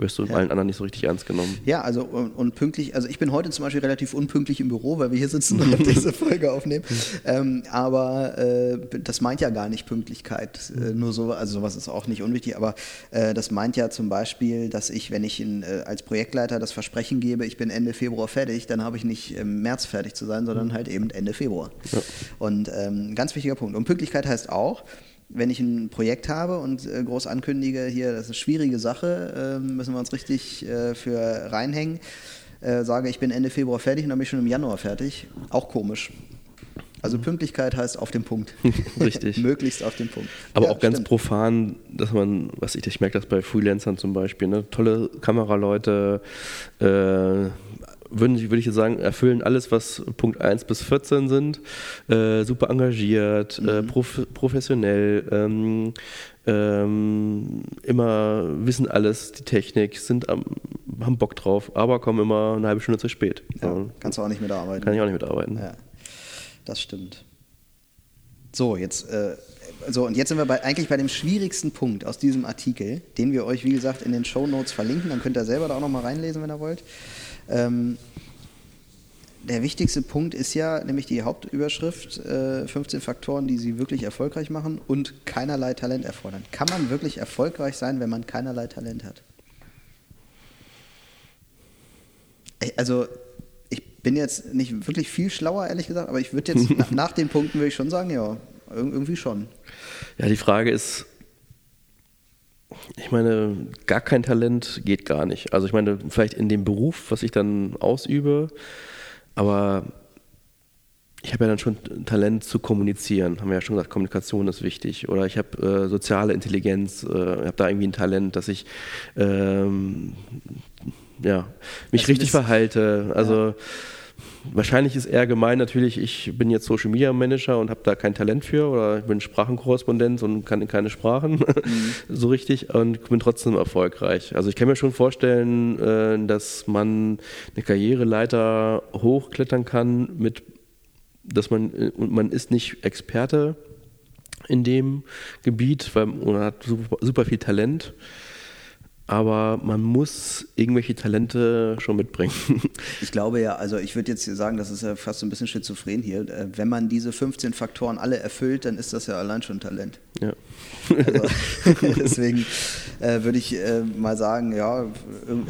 wirst du ja. allen anderen nicht so richtig ernst genommen. Ja, also und, und, pünktlich, also ich bin heute zum Beispiel relativ unpünktlich im Büro, weil wir hier sitzen und [LAUGHS] diese Folge aufnehmen. ähm, aber äh, das meint ja gar nicht Pünktlichkeit. Äh, nur so, also sowas ist auch nicht unwichtig, aber äh, das meint ja zum Beispiel, dass ich, wenn ich in, äh, als Projektleiter das Versprechen gebe, ich bin Ende Februar fertig, dann habe ich nicht im März fertig zu sein, sondern halt eben Ende Februar. Ja. Und ähm, ganz wichtiger Punkt. Und Pünktlichkeit heißt auch, wenn ich ein Projekt habe und äh, groß ankündige, hier, das ist eine schwierige Sache, äh, müssen wir uns richtig äh, für reinhängen, äh, sage, ich bin Ende Februar fertig und dann bin ich schon im Januar fertig, auch komisch. Also Pünktlichkeit heißt auf dem Punkt. [LAUGHS] [LAUGHS] Richtig. Möglichst auf dem Punkt. Aber ja, auch ganz profan, dass man, was ich, ich merke das bei Freelancern zum Beispiel, ne? tolle Kameraleute, äh, würden, würde ich jetzt sagen, erfüllen alles, was Punkt 1 bis 14 sind. Äh, super engagiert, äh, mhm. äh, prof professionell, ähm, ähm, immer wissen alles, die Technik, sind am, haben Bock drauf, aber kommen immer eine halbe Stunde zu spät. Ja, so. Kannst du auch nicht mitarbeiten. Kann ich auch nicht mitarbeiten. Ja, das stimmt. So, jetzt, äh, so, und jetzt sind wir bei, eigentlich bei dem schwierigsten Punkt aus diesem Artikel, den wir euch, wie gesagt, in den Show Notes verlinken. Dann könnt ihr selber da auch nochmal reinlesen, wenn ihr wollt. Ähm, der wichtigste Punkt ist ja nämlich die Hauptüberschrift, äh, 15 Faktoren, die sie wirklich erfolgreich machen und keinerlei Talent erfordern. Kann man wirklich erfolgreich sein, wenn man keinerlei Talent hat? Also ich bin jetzt nicht wirklich viel schlauer, ehrlich gesagt, aber ich würde jetzt [LAUGHS] nach, nach den Punkten würde ich schon sagen, ja, irgendwie schon. Ja, die Frage ist, ich meine, gar kein Talent geht gar nicht. Also ich meine, vielleicht in dem Beruf, was ich dann ausübe, aber ich habe ja dann schon Talent zu kommunizieren, haben wir ja schon gesagt, Kommunikation ist wichtig. Oder ich habe äh, soziale Intelligenz, äh, habe da irgendwie ein Talent, dass ich ähm, ja, mich also richtig verhalte. Also ja wahrscheinlich ist eher gemein natürlich, ich bin jetzt Social Media Manager und habe da kein Talent für oder ich bin Sprachenkorrespondent und kann keine Sprachen [LAUGHS] mhm. so richtig und bin trotzdem erfolgreich. Also ich kann mir schon vorstellen, äh, dass man eine Karriereleiter hochklettern kann mit, dass man, und man ist nicht Experte in dem Gebiet, weil man hat super, super viel Talent aber man muss irgendwelche Talente schon mitbringen. [LAUGHS] Ich glaube ja, also ich würde jetzt sagen, das ist ja fast so ein bisschen schizophren hier. Äh, wenn man diese 15 Faktoren alle erfüllt, dann ist das ja allein schon Talent. Ja. Also, [LAUGHS] deswegen äh, würde ich äh, mal sagen, ja,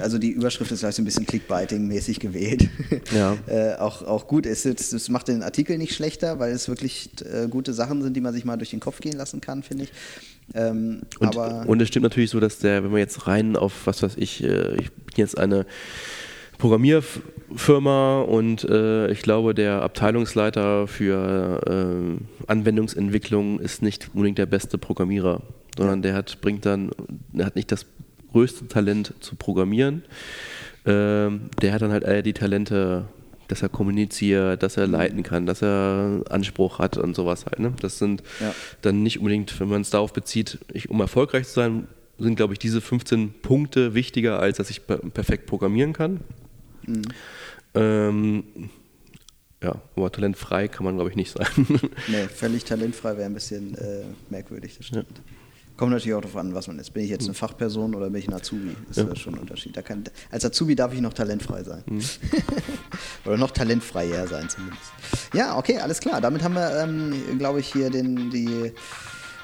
also die Überschrift ist vielleicht so ein bisschen Clickbiting-mäßig gewählt. [LAUGHS] Ja. äh, auch, auch gut ist, das macht den Artikel nicht schlechter, weil es wirklich äh, gute Sachen sind, die man sich mal durch den Kopf gehen lassen kann, finde ich. Ähm, und, und, es stimmt natürlich so, dass der, wenn man jetzt rein auf, was weiß ich, äh, ich bin jetzt eine Programmierfirma und äh, ich glaube, der Abteilungsleiter für äh, Anwendungsentwicklung ist nicht unbedingt der beste Programmierer, sondern der hat, bringt dann, der hat nicht das größte Talent zu programmieren. Ähm, der hat dann halt eher die Talente dass er kommuniziert, dass er leiten kann, dass er Anspruch hat und sowas halt. Ne? Das sind ja. dann nicht unbedingt, wenn man es darauf bezieht, ich, um erfolgreich zu sein, sind, glaube ich, diese 15 Punkte wichtiger, als dass ich perfekt programmieren kann. Mhm. Ähm, ja, aber talentfrei kann man, glaube ich, nicht sein. [LAUGHS] nee, völlig talentfrei wäre ein bisschen äh, merkwürdig, das stimmt. Ja. Kommt natürlich auch darauf an, was man ist. Bin ich jetzt eine Fachperson oder bin ich ein Azubi? Das ist ja. schon ein Unterschied. Kann, als Azubi darf ich noch talentfrei sein. Mhm. [LAUGHS] oder noch talentfreier sein zumindest. Ja, okay, alles klar. Damit haben wir, ähm, glaube ich, hier den, die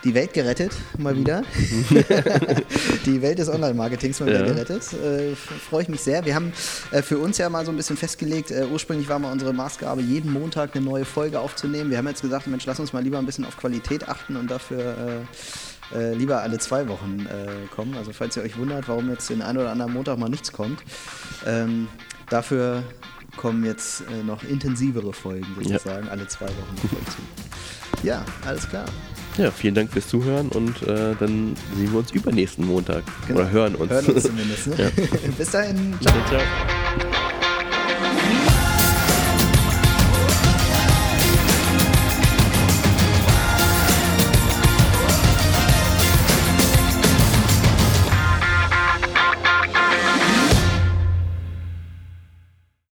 die Welt gerettet, mal mhm. wieder. [LAUGHS] die Welt des Online-Marketings mal wieder gerettet. Äh, Freue ich mich sehr. Wir haben äh, für uns ja mal so ein bisschen festgelegt, äh, ursprünglich war mal unsere Maßgabe, jeden Montag eine neue Folge aufzunehmen. Wir haben jetzt gesagt, Mensch, lass uns mal lieber ein bisschen auf Qualität achten und dafür äh, äh, lieber alle zwei Wochen äh, kommen. Also falls ihr euch wundert, warum jetzt den einen oder anderen Montag mal nichts kommt. Ähm, dafür kommen jetzt noch intensivere Folgen sozusagen, ja. alle zwei Wochen. Ja, alles klar. Ja, vielen Dank fürs Zuhören und äh, dann sehen wir uns übernächsten Montag. Genau. Oder hören uns. Hören uns [LAUGHS] zumindest. Ne? Ja. [LAUGHS] Bis dahin. Ciao. ciao.